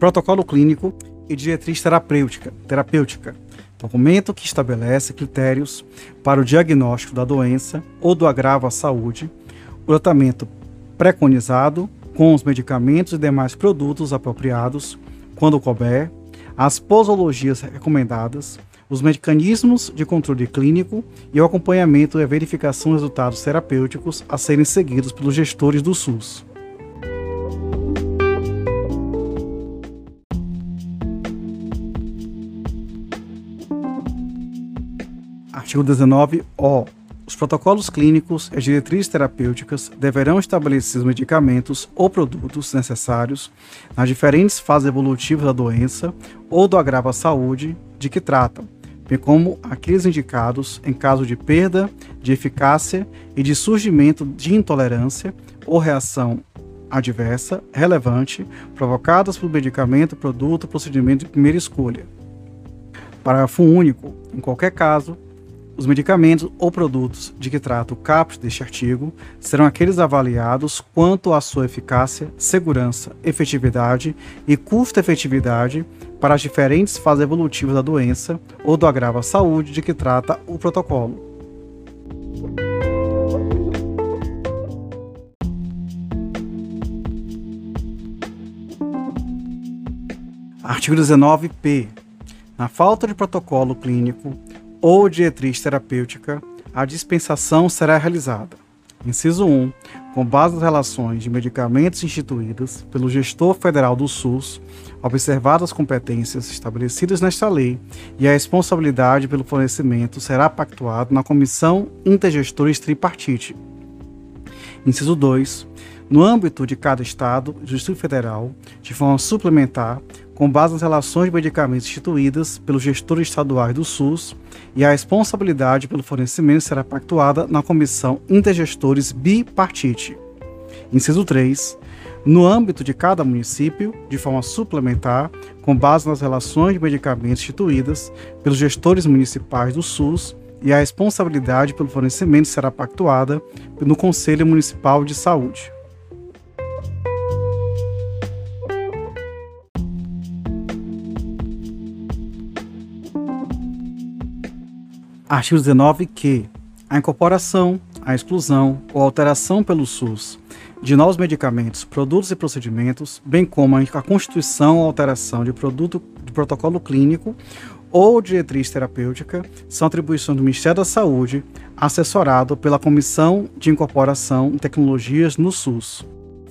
Protocolo clínico e diretriz terapêutica, terapêutica, documento que estabelece critérios para o diagnóstico da doença ou do agravo à saúde, o tratamento preconizado com os medicamentos e demais produtos apropriados, quando couber, as posologias recomendadas, os mecanismos de controle clínico e o acompanhamento e a verificação dos resultados terapêuticos a serem seguidos pelos gestores do SUS. Artigo 19-O os protocolos clínicos e as diretrizes terapêuticas deverão estabelecer os medicamentos ou produtos necessários nas diferentes fases evolutivas da doença ou do agravo à saúde de que tratam, bem como aqueles indicados em caso de perda de eficácia e de surgimento de intolerância ou reação adversa relevante provocadas pelo medicamento, produto ou procedimento de primeira escolha. Parágrafo único. Em qualquer caso, os medicamentos ou produtos de que trata o caput deste artigo serão aqueles avaliados quanto à sua eficácia, segurança, efetividade e custo-efetividade para as diferentes fases evolutivas da doença ou do agravo à saúde de que trata o protocolo. Artigo 19p. Na falta de protocolo clínico, ou diretriz terapêutica, a dispensação será realizada. Inciso 1. Com base nas relações de medicamentos instituídas pelo gestor federal do SUS, observadas as competências estabelecidas nesta lei e a responsabilidade pelo fornecimento será pactuado na Comissão Intergestores Tripartite. Inciso 2. No âmbito de cada Estado do Distrito Federal, de forma suplementar, com base nas relações de medicamentos instituídas pelos gestores estaduais do SUS, e a responsabilidade pelo fornecimento será pactuada na Comissão Intergestores Bipartite. Inciso 3. No âmbito de cada município, de forma suplementar, com base nas relações de medicamentos instituídas pelos gestores municipais do SUS, e a responsabilidade pelo fornecimento será pactuada no Conselho Municipal de Saúde. Artigo 19 que a incorporação, a exclusão ou alteração pelo SUS de novos medicamentos, produtos e procedimentos, bem como a constituição ou alteração de produto de protocolo clínico ou diretriz terapêutica são atribuições do Ministério da Saúde, assessorado pela Comissão de Incorporação de Tecnologias no SUS.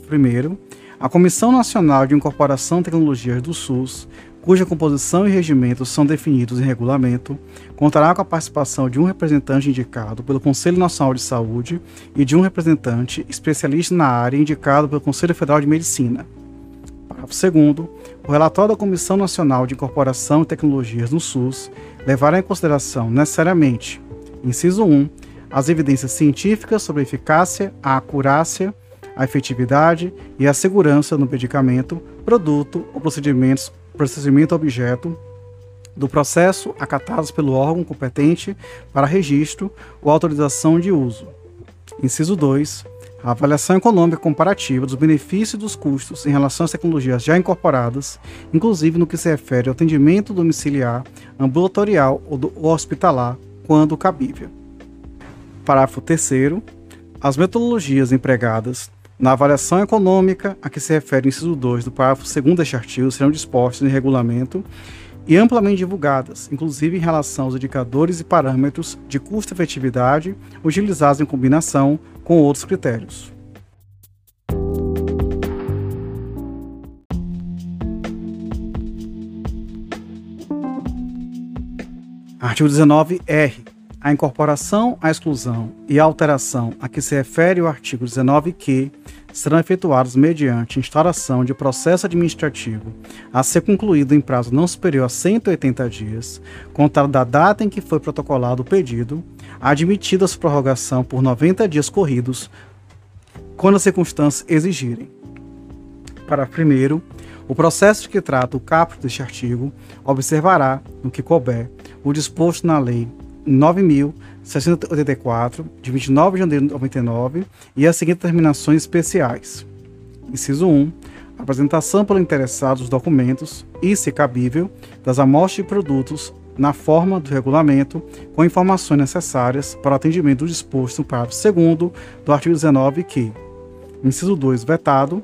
Primeiro, a Comissão Nacional de Incorporação de Tecnologias do SUS cuja composição e regimento são definidos em regulamento, contará com a participação de um representante indicado pelo Conselho Nacional de Saúde e de um representante especialista na área indicado pelo Conselho Federal de Medicina. Parágrafo 2 o relatório da Comissão Nacional de Incorporação e Tecnologias no SUS levará em consideração necessariamente, inciso 1, as evidências científicas sobre a eficácia, a acurácia, a efetividade e a segurança no medicamento, produto ou procedimentos procedimento objeto do processo acatados pelo órgão competente para registro ou autorização de uso. Inciso 2. A avaliação econômica comparativa dos benefícios e dos custos em relação às tecnologias já incorporadas, inclusive no que se refere ao atendimento domiciliar, ambulatorial ou, hospitalar, quando cabível. Parágrafo 3. As metodologias empregadas na avaliação econômica a que se refere o inciso 2 do parágrafo 2 deste artigo serão dispostas em regulamento e amplamente divulgadas, inclusive em relação aos indicadores e parâmetros de custo-efetividade utilizados em combinação com outros critérios. Artigo 19-R. A incorporação, a exclusão e a alteração a que se refere o artigo 19-Q serão efetuados mediante instauração de processo administrativo a ser concluído em prazo não superior a 180 dias, contado da data em que foi protocolado o pedido, admitida a prorrogação por 90 dias corridos, quando as circunstâncias exigirem. Para primeiro, o processo que trata o caput deste artigo observará, no que couber, o disposto na Lei 9.684, de 29 de janeiro de 99, e as seguintes terminações especiais. Inciso 1. Apresentação pelo interessado dos documentos e, se cabível, das amostras de produtos na forma do regulamento, com informações necessárias para o atendimento do disposto no parágrafo 2 do artigo 19, que, inciso 2, vetado,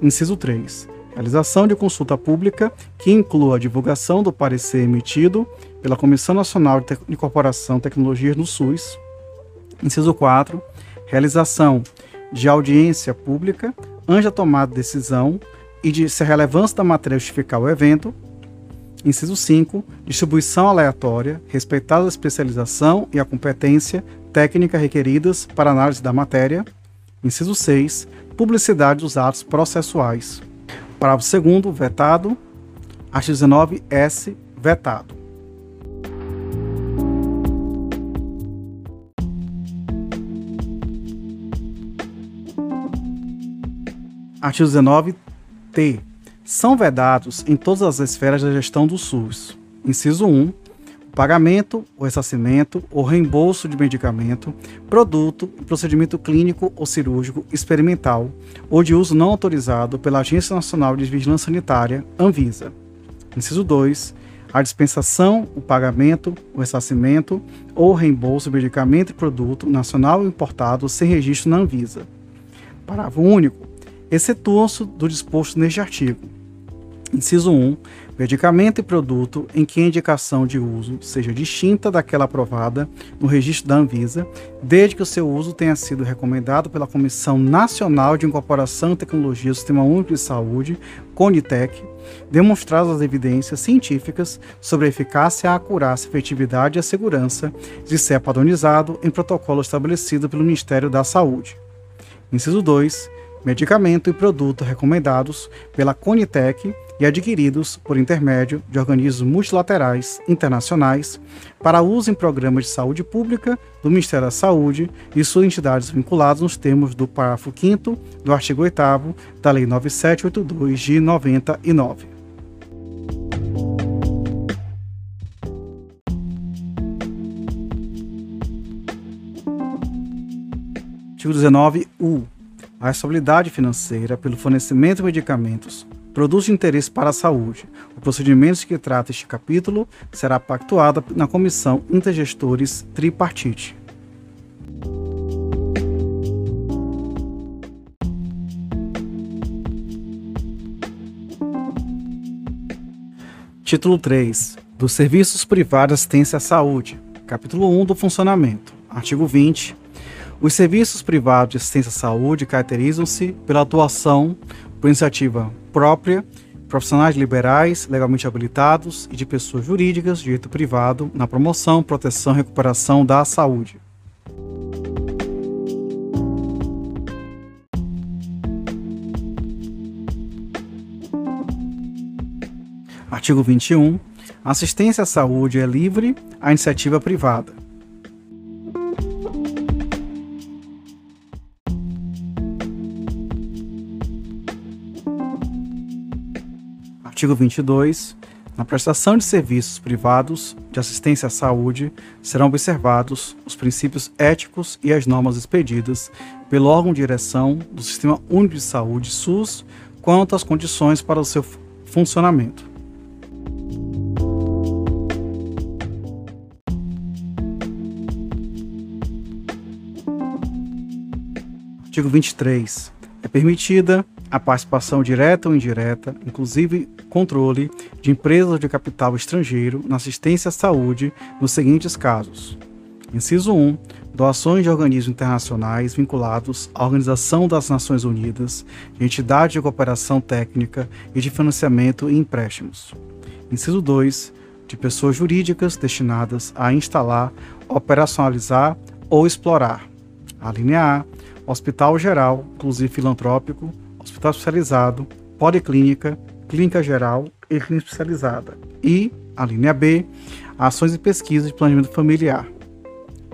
inciso 3, realização de consulta pública que inclua a divulgação do parecer emitido pela Comissão Nacional de Incorporação Tecnologias no SUS. Inciso 4. Realização de audiência pública da tomada de decisão e de se a relevância da matéria justificar o evento. Inciso 5. Distribuição aleatória, respeitada a especialização e a competência técnica requeridas para análise da matéria. Inciso 6. Publicidade dos atos processuais. Parágrafo 2 vetado. Artigo 19 S vetado. Artigo 19 T. São vedados em todas as esferas da gestão do SUS. Inciso 1 pagamento, o ressarcimento, o reembolso de medicamento, produto, procedimento clínico ou cirúrgico experimental ou de uso não autorizado pela Agência Nacional de Vigilância Sanitária, Anvisa. Inciso 2. A dispensação, o pagamento, o ressarcimento ou reembolso de medicamento e produto nacional importado sem registro na Anvisa. Parágrafo único. Excetuam-se do disposto neste artigo. Inciso 1 medicamento e produto em que a indicação de uso seja distinta daquela aprovada no registro da Anvisa, desde que o seu uso tenha sido recomendado pela Comissão Nacional de Incorporação e Tecnologia do Sistema Único de Saúde, CONITEC, demonstradas as evidências científicas sobre a eficácia, a acurácia, a efetividade e a segurança de ser padronizado em protocolo estabelecido pelo Ministério da Saúde. Inciso 2. Medicamento e produto recomendados pela CONITEC e adquiridos por intermédio de organismos multilaterais internacionais para uso em programas de saúde pública do Ministério da Saúde e suas entidades vinculadas nos termos do parágrafo 5 do artigo 8 da Lei 9782 de 99. Artigo 19-U. A estabilidade financeira pelo fornecimento de medicamentos produtos de interesse para a saúde. O procedimento que trata este capítulo será pactuado na Comissão Intergestores Tripartite. Título 3 dos Serviços Privados de Assistência à Saúde. Capítulo 1 do Funcionamento. Artigo 20. Os serviços privados de assistência à saúde caracterizam-se pela atuação por iniciativa própria, profissionais liberais, legalmente habilitados e de pessoas jurídicas, direito privado, na promoção, proteção e recuperação da saúde. Artigo 21. A assistência à saúde é livre à iniciativa privada. Artigo 22. Na prestação de serviços privados de assistência à saúde serão observados os princípios éticos e as normas expedidas pelo órgão de direção do Sistema Único de Saúde SUS quanto às condições para o seu funcionamento. Artigo 23. É permitida a participação direta ou indireta, inclusive controle, de empresas de capital estrangeiro na assistência à saúde nos seguintes casos. Inciso 1. Doações de organismos internacionais vinculados à Organização das Nações Unidas, de entidade de cooperação técnica e de financiamento e empréstimos. Inciso 2. de pessoas jurídicas destinadas a instalar, operacionalizar ou explorar. A linha A, hospital geral, inclusive filantrópico, hospital especializado, policlínica, clínica geral e clínica especializada. E a linha B, ações e pesquisa de planejamento familiar.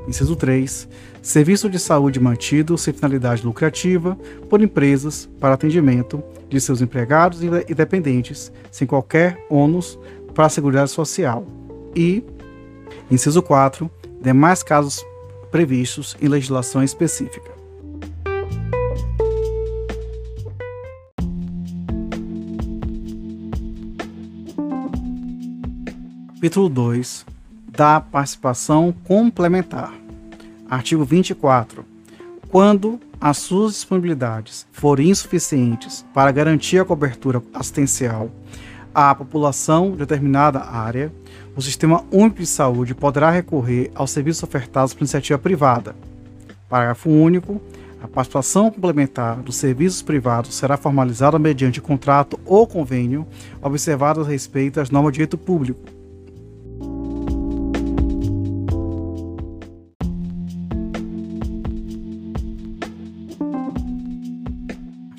Inciso 3. Serviço de saúde mantido sem finalidade lucrativa por empresas para atendimento de seus empregados e dependentes, sem qualquer ônus para a Seguridade Social. E, inciso 4. Demais casos previstos em legislação específica. Capítulo 2 da participação complementar. Artigo 24. Quando as suas disponibilidades forem insuficientes para garantir a cobertura assistencial à população de determinada área, o Sistema Único de Saúde poderá recorrer aos serviços ofertados por iniciativa privada. Parágrafo único. A participação complementar dos serviços privados será formalizada mediante contrato ou convênio, observado a respeito às normas de direito público.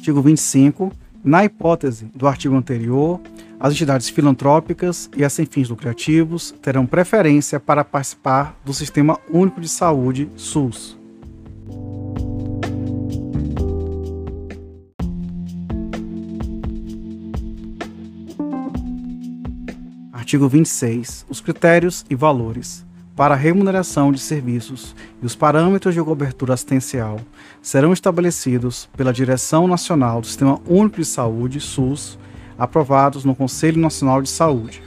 Artigo 25. Na hipótese do artigo anterior, as entidades filantrópicas e as sem fins lucrativos terão preferência para participar do Sistema Único de Saúde SUS. Artigo 26. Os critérios e valores para a remuneração de serviços e os parâmetros de cobertura assistencial serão estabelecidos pela Direção Nacional do Sistema Único de Saúde, SUS, aprovados no Conselho Nacional de Saúde.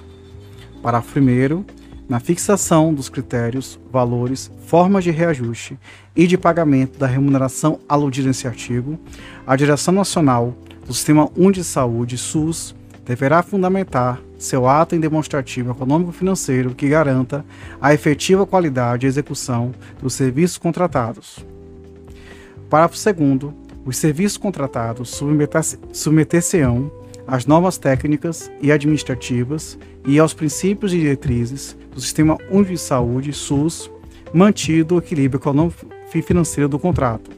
Parágrafo 1. Na fixação dos critérios, valores, formas de reajuste e de pagamento da remuneração aludida nesse artigo, a Direção Nacional do Sistema Único de Saúde, SUS, deverá fundamentar seu ato em demonstrativo econômico-financeiro que garanta a efetiva qualidade e execução dos serviços contratados. Parágrafo 2. Os serviços contratados submeter-se-ão às normas técnicas e administrativas e aos princípios e diretrizes do Sistema Único de Saúde, SUS, mantido o equilíbrio econômico financeiro do contrato.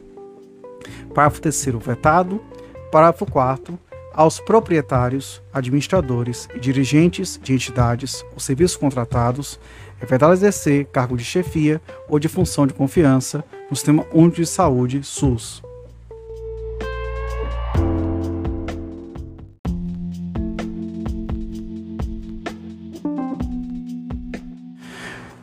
Parágrafo 3 vetado. Parágrafo 4 aos proprietários, administradores e dirigentes de entidades ou serviços contratados é vedado exercer cargo de chefia ou de função de confiança no Sistema Único de Saúde, SUS.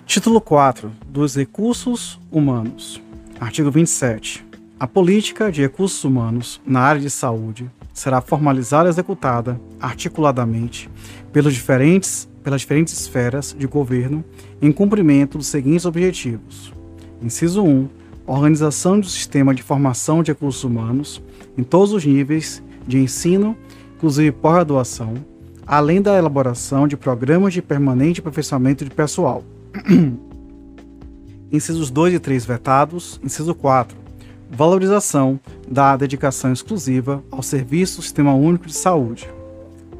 Título 4 dos Recursos Humanos. Artigo 27. A política de recursos humanos na área de saúde será formalizada e executada articuladamente pelos diferentes, pelas diferentes esferas de governo em cumprimento dos seguintes objetivos. Inciso 1. Organização do sistema de formação de recursos humanos em todos os níveis de ensino, inclusive pós-graduação, além da elaboração de programas de permanente aperfeiçoamento de pessoal. Incisos 2 e 3 vetados. Inciso 4 valorização da dedicação exclusiva ao serviço do Sistema Único de Saúde.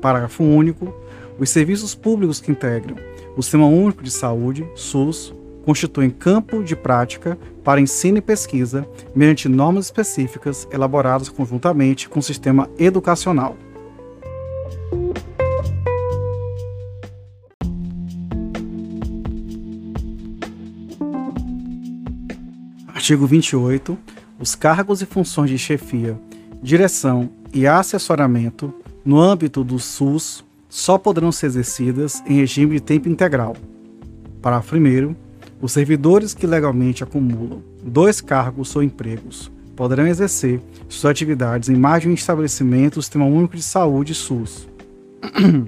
Parágrafo único. Os serviços públicos que integram o Sistema Único de Saúde, SUS, constituem campo de prática para ensino e pesquisa mediante normas específicas elaboradas conjuntamente com o sistema educacional. Artigo 28 os cargos e funções de chefia, direção e assessoramento no âmbito do SUS só poderão ser exercidas em regime de tempo integral. Parágrafo 1. Os servidores que legalmente acumulam dois cargos ou empregos poderão exercer suas atividades em mais de um estabelecimento do Sistema Único de Saúde SUS.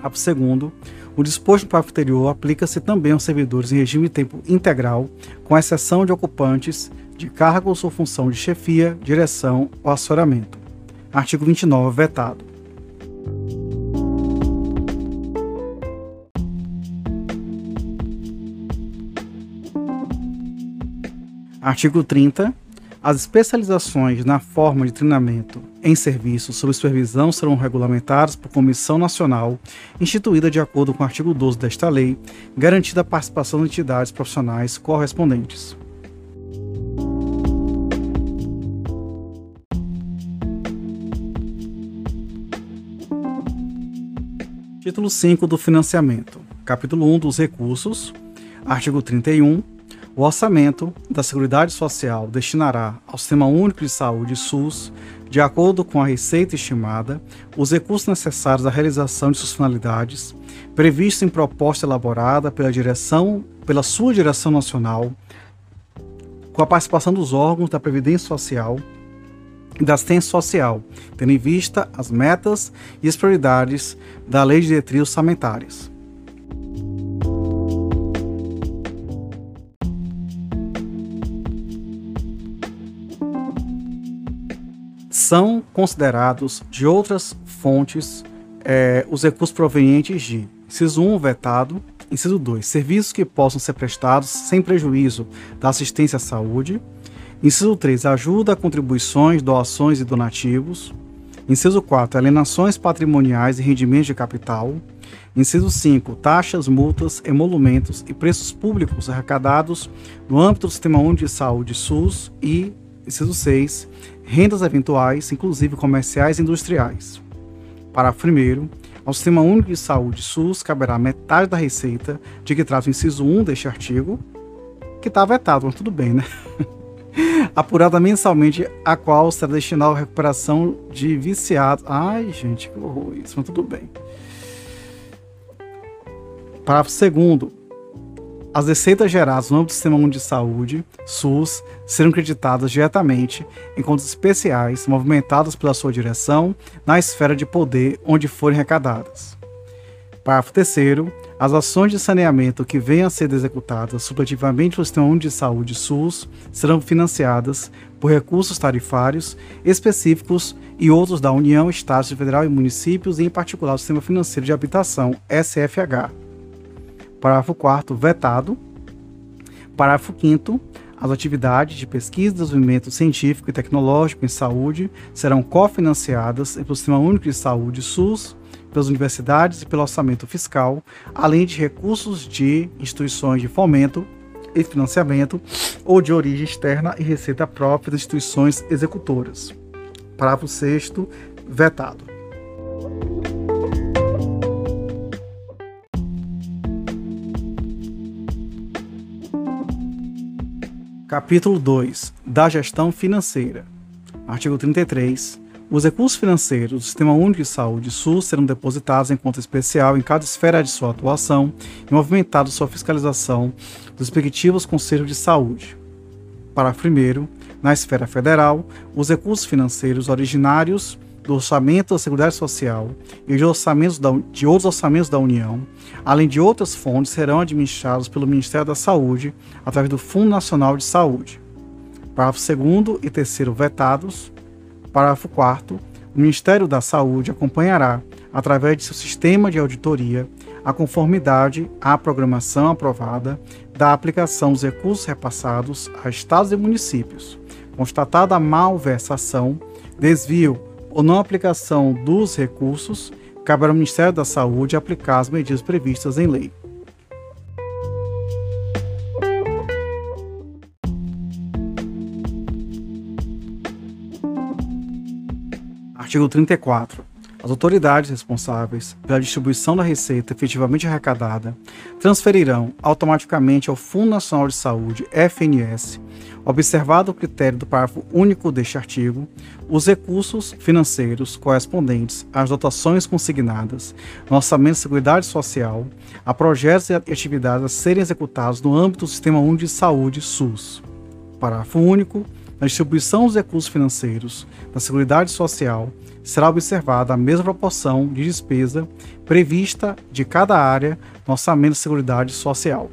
Parágrafo 2. O disposto no parágrafo anterior aplica-se também aos servidores em regime de tempo integral, com exceção de ocupantes de cargos ou função de chefia, direção ou assessoramento. Artigo 29, vetado. Artigo 30. As especializações na forma de treinamento em serviços sob supervisão serão regulamentadas por comissão nacional, instituída de acordo com o artigo 12 desta lei, garantida a participação de entidades profissionais correspondentes. Título 5 do Financiamento. Capítulo 1 dos Recursos. Artigo 31. O orçamento da Seguridade Social destinará ao Sistema Único de Saúde SUS, de acordo com a receita estimada, os recursos necessários à realização de suas finalidades, previstos em proposta elaborada pela direção, pela sua direção nacional, com a participação dos órgãos da Previdência Social da assistência social, tendo em vista as metas e as prioridades da Lei de Diretrizes Orçamentárias. São considerados de outras fontes é, os recursos provenientes de inciso 1, vetado, inciso 2, serviços que possam ser prestados sem prejuízo da assistência à saúde, Inciso 3. Ajuda, contribuições, doações e donativos. Inciso 4. Alienações patrimoniais e rendimentos de capital. Inciso 5. Taxas, multas, emolumentos e preços públicos arrecadados no âmbito do Sistema Único de Saúde SUS. E, inciso 6. Rendas eventuais, inclusive comerciais e industriais. Parágrafo 1. Ao Sistema Único de Saúde SUS caberá metade da receita de que trata o inciso 1 deste artigo, que está vetado, mas tudo bem, né? apurada mensalmente, a qual será destinada à recuperação de viciados. Ai, gente, que horror isso, mas tudo bem. Parágrafo 2 as receitas geradas no âmbito do Sistema de Saúde, SUS, serão creditadas diretamente em contas especiais movimentadas pela sua direção na esfera de poder onde forem arrecadadas. Parágrafo 3 as ações de saneamento que venham a ser executadas supletivamente ao Sistema de Saúde SUS serão financiadas por recursos tarifários específicos e outros da União, Estados Federal e municípios, e em particular o Sistema Financeiro de Habitação, SFH. Parágrafo 4 vetado. Parágrafo 5 as atividades de pesquisa e desenvolvimento científico e tecnológico em saúde serão cofinanciadas pelo Sistema Único de Saúde SUS pelas universidades e pelo orçamento fiscal, além de recursos de instituições de fomento e financiamento ou de origem externa e receita própria das instituições executoras. Parágrafo 6 vetado. Capítulo 2 da gestão financeira. Artigo 33 os recursos financeiros do Sistema Único de Saúde SUS serão depositados em conta especial em cada esfera de sua atuação e movimentado sua fiscalização dos respectivos Conselhos de Saúde. Parágrafo 1. Na esfera federal, os recursos financeiros originários do orçamento da Seguridade Social e de, orçamentos da, de outros orçamentos da União, além de outras fontes, serão administrados pelo Ministério da Saúde através do Fundo Nacional de Saúde. Parágrafo 2 e 3 vetados. Parágrafo 4 o Ministério da Saúde acompanhará, através de seu sistema de auditoria, a conformidade à programação aprovada da aplicação dos recursos repassados a estados e municípios. Constatada a malversação, desvio ou não aplicação dos recursos, caberá ao Ministério da Saúde aplicar as medidas previstas em lei. Artigo 34. As autoridades responsáveis pela distribuição da receita efetivamente arrecadada transferirão automaticamente ao Fundo Nacional de Saúde, FNS, observado o critério do parágrafo único deste artigo, os recursos financeiros correspondentes às dotações consignadas no Orçamento de Seguridade Social a projetos e atividades a serem executados no âmbito do Sistema Único de Saúde, SUS. Parágrafo único na distribuição dos recursos financeiros da Seguridade Social, será observada a mesma proporção de despesa prevista de cada área no Orçamento de Seguridade Social.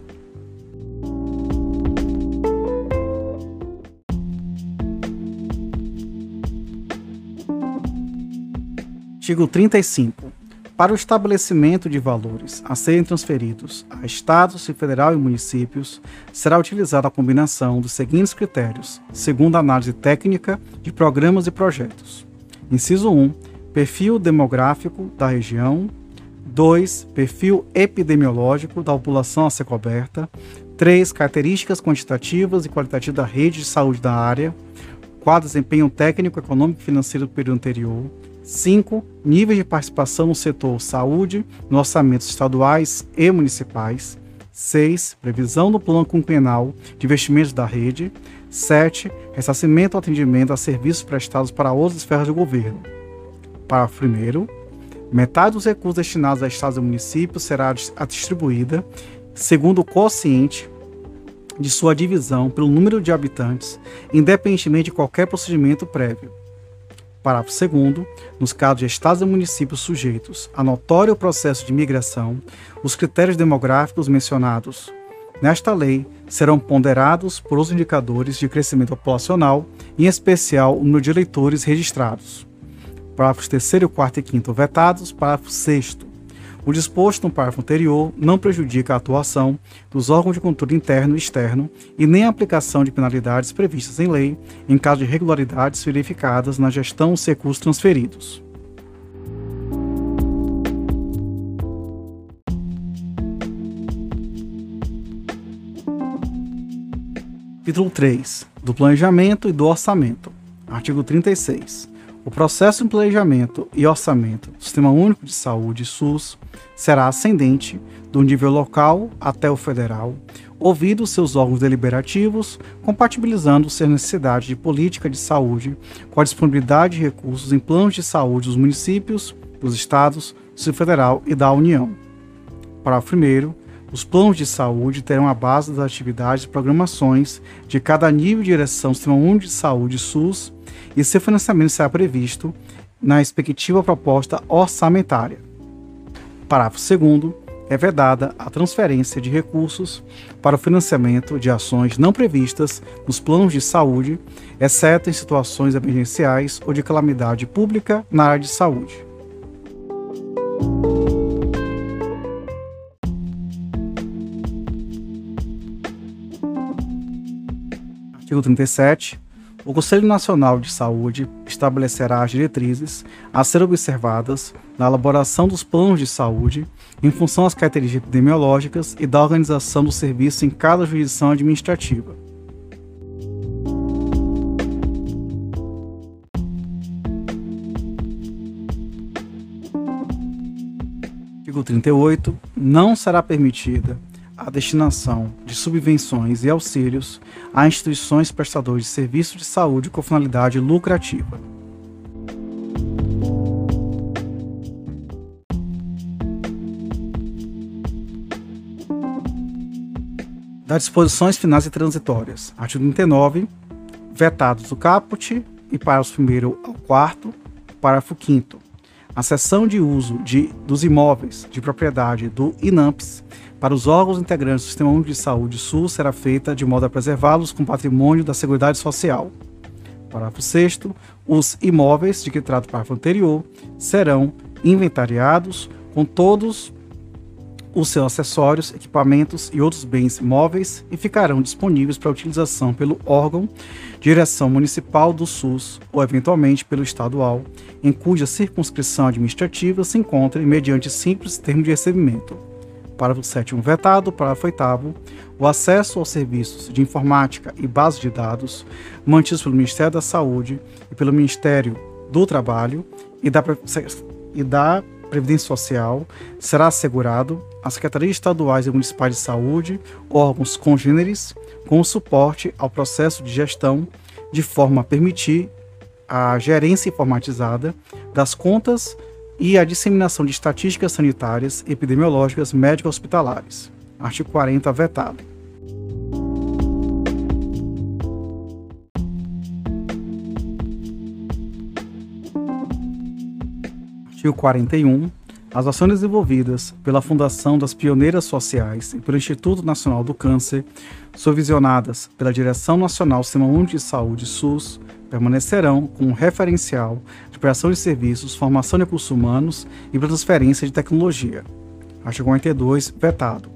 Artigo 35. Para o estabelecimento de valores a serem transferidos a estados, federal e municípios, será utilizada a combinação dos seguintes critérios, segundo a análise técnica de programas e projetos. Inciso 1. Perfil demográfico da região. 2. Perfil epidemiológico da população a ser coberta. 3. Características quantitativas e qualitativas da rede de saúde da área. 4. Desempenho técnico, econômico e financeiro do período anterior. 5. Níveis de participação no setor saúde, nos orçamentos estaduais e municipais. 6. Previsão do plano quinquenal de investimentos da rede. 7. Ressarcimento ou atendimento a serviços prestados para outras esferas do governo. Parágrafo 1. Metade dos recursos destinados a estados e municípios será distribuída segundo o quociente de sua divisão pelo número de habitantes, independentemente de qualquer procedimento prévio. Parágrafo 2. Nos casos de estados e municípios sujeitos a notório processo de migração, os critérios demográficos mencionados nesta lei serão ponderados por os indicadores de crescimento populacional, em especial o número de eleitores registrados. Parágrafos 3, 4 e 5 vetados. Parágrafo 6. O disposto no parágrafo anterior não prejudica a atuação dos órgãos de controle interno e externo e nem a aplicação de penalidades previstas em lei em caso de irregularidades verificadas na gestão dos recursos transferidos. Capítulo 3 do Planejamento e do Orçamento. Artigo 36. O processo de planejamento e orçamento do Sistema Único de Saúde, SUS, será ascendente do nível local até o federal, ouvidos seus órgãos deliberativos, compatibilizando-se a necessidade de política de saúde com a disponibilidade de recursos em planos de saúde dos municípios, dos estados, do Federal e da União. Parágrafo 1. Os planos de saúde terão a base das atividades e programações de cada nível de direção do Sistema Único de Saúde SUS e seu financiamento será previsto na respectiva proposta orçamentária. Parágrafo 2 é vedada a transferência de recursos para o financiamento de ações não previstas nos planos de saúde, exceto em situações emergenciais ou de calamidade pública na área de saúde. Artigo 37. O Conselho Nacional de Saúde estabelecerá as diretrizes a ser observadas na elaboração dos planos de saúde, em função das características epidemiológicas e da organização do serviço em cada jurisdição administrativa. Artigo 38. Não será permitida a destinação de subvenções e auxílios a instituições prestadoras de serviços de saúde com finalidade lucrativa. Das disposições finais e transitórias. Artigo 39. Vetados o caput e parágrafo 1 ao 4, parágrafo 5 a cessão de uso de, dos imóveis de propriedade do INAMPS para os órgãos integrantes do Sistema Único de Saúde SUS será feita de modo a preservá-los com patrimônio da Seguridade Social. Parágrafo 6 Os imóveis de que trata o parágrafo anterior serão inventariados com todos os seus acessórios, equipamentos e outros bens móveis e ficarão disponíveis para utilização pelo órgão direção municipal do SUS ou eventualmente pelo estadual, em cuja circunscrição administrativa se encontre mediante simples termo de recebimento. Parágrafo 7 vetado. Parágrafo 8 O acesso aos serviços de informática e bases de dados mantidos pelo Ministério da Saúde e pelo Ministério do Trabalho e da, e da Previdência Social será assegurado às secretarias estaduais e municipais de saúde, órgãos congêneres, com suporte ao processo de gestão, de forma a permitir a gerência informatizada das contas e a disseminação de estatísticas sanitárias, epidemiológicas, médico-hospitalares. Artigo 40 vetado. Artigo 41. As ações desenvolvidas pela Fundação das Pioneiras Sociais e pelo Instituto Nacional do Câncer, supervisionadas pela Direção Nacional Sistema Único de Saúde, SUS, permanecerão como referencial de prestação de serviços, formação de recursos humanos e transferência de tecnologia. Artigo 42, vetado.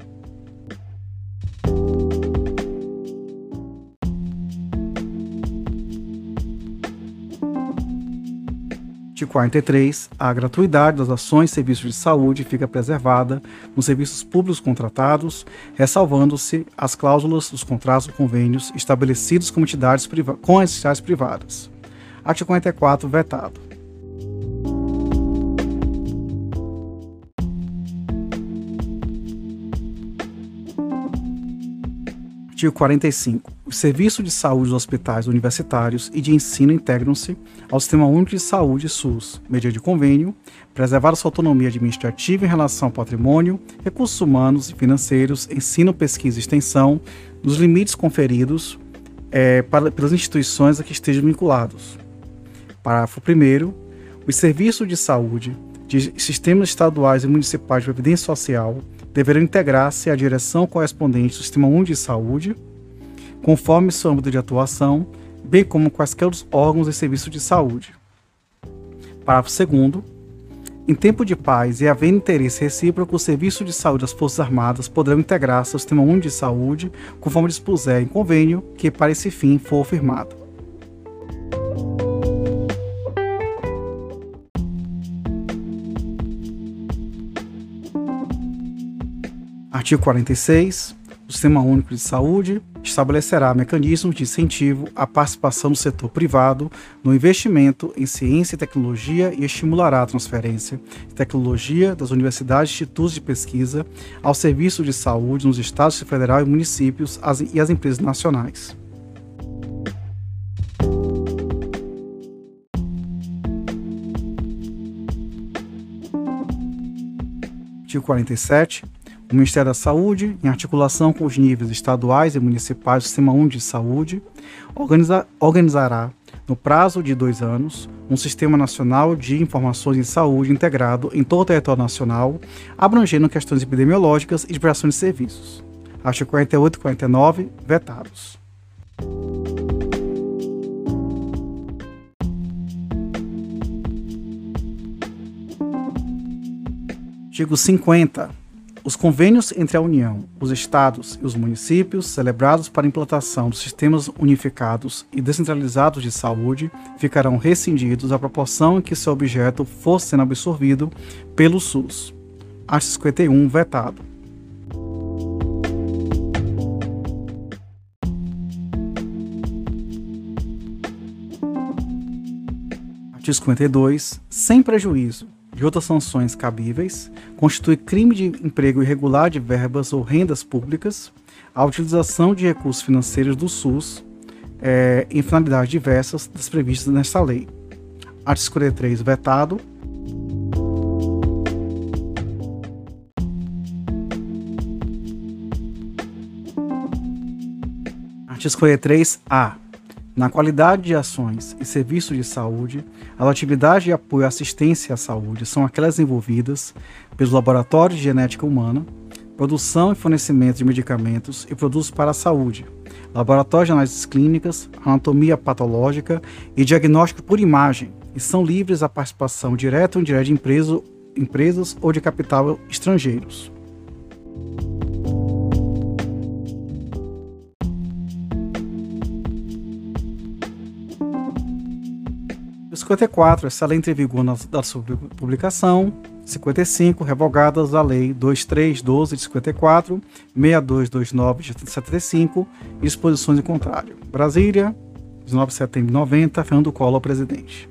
Artigo 43. A gratuidade das ações e serviços de saúde fica preservada nos serviços públicos contratados, ressalvando-se as cláusulas dos contratos ou convênios estabelecidos com, entidades com as entidades privadas. Artigo 44. Vetado. Artigo 45. Os serviços de saúde dos hospitais universitários e de ensino integram-se ao Sistema Único de Saúde SUS, mediante convênio, preservar sua autonomia administrativa em relação ao patrimônio, recursos humanos e financeiros, ensino, pesquisa e extensão, nos limites conferidos é, para, pelas instituições a que estejam vinculados. Parágrafo 1. Os serviços de saúde de sistemas estaduais e municipais de previdência social deverão integrar-se à direção correspondente do Sistema Único de Saúde, conforme seu âmbito de atuação, bem como quaisquer outros órgãos e serviços de saúde. Parágrafo 2 em tempo de paz e havendo interesse recíproco, os serviços de saúde das Forças Armadas poderão integrar-se ao Sistema Único de Saúde, conforme dispuser em convênio que para esse fim for firmado. Artigo 46. O Sistema Único de Saúde estabelecerá mecanismos de incentivo à participação do setor privado no investimento em ciência e tecnologia e estimulará a transferência de tecnologia das universidades e institutos de pesquisa ao serviço de saúde nos estados federal e municípios e as empresas nacionais. Artigo 47 o Ministério da Saúde, em articulação com os níveis estaduais e municipais do Sistema Único de Saúde, organiza, organizará, no prazo de dois anos, um Sistema Nacional de Informações em Saúde integrado em todo o território nacional, abrangendo questões epidemiológicas e de prestação de serviços. Artigo 48 e 49, vetados. Artigo 50. Os convênios entre a União, os estados e os municípios, celebrados para implantação dos sistemas unificados e descentralizados de saúde, ficarão rescindidos à proporção em que seu objeto for sendo absorvido pelo SUS. Artigo 51, vetado. Artigo 52, sem prejuízo de outras sanções cabíveis, constitui crime de emprego irregular de verbas ou rendas públicas, a utilização de recursos financeiros do SUS é, em finalidades diversas das previstas nesta lei. Artigo 53, vetado. Artigo 53-A na qualidade de ações e serviços de saúde, as atividades de apoio e assistência à saúde são aquelas envolvidas pelos laboratórios de genética humana, produção e fornecimento de medicamentos e produtos para a saúde, laboratórios de análises clínicas, anatomia patológica e diagnóstico por imagem, e são livres à participação direta ou indireta de empresas, empresas ou de capital estrangeiros. 54, essa lei entra em vigor na, da sua publicação. 55, revogadas a Lei 2312 de 54, 6229 de 75 e disposições em contrário. Brasília, 19 de setembro de 90, Fernando Collor, presidente.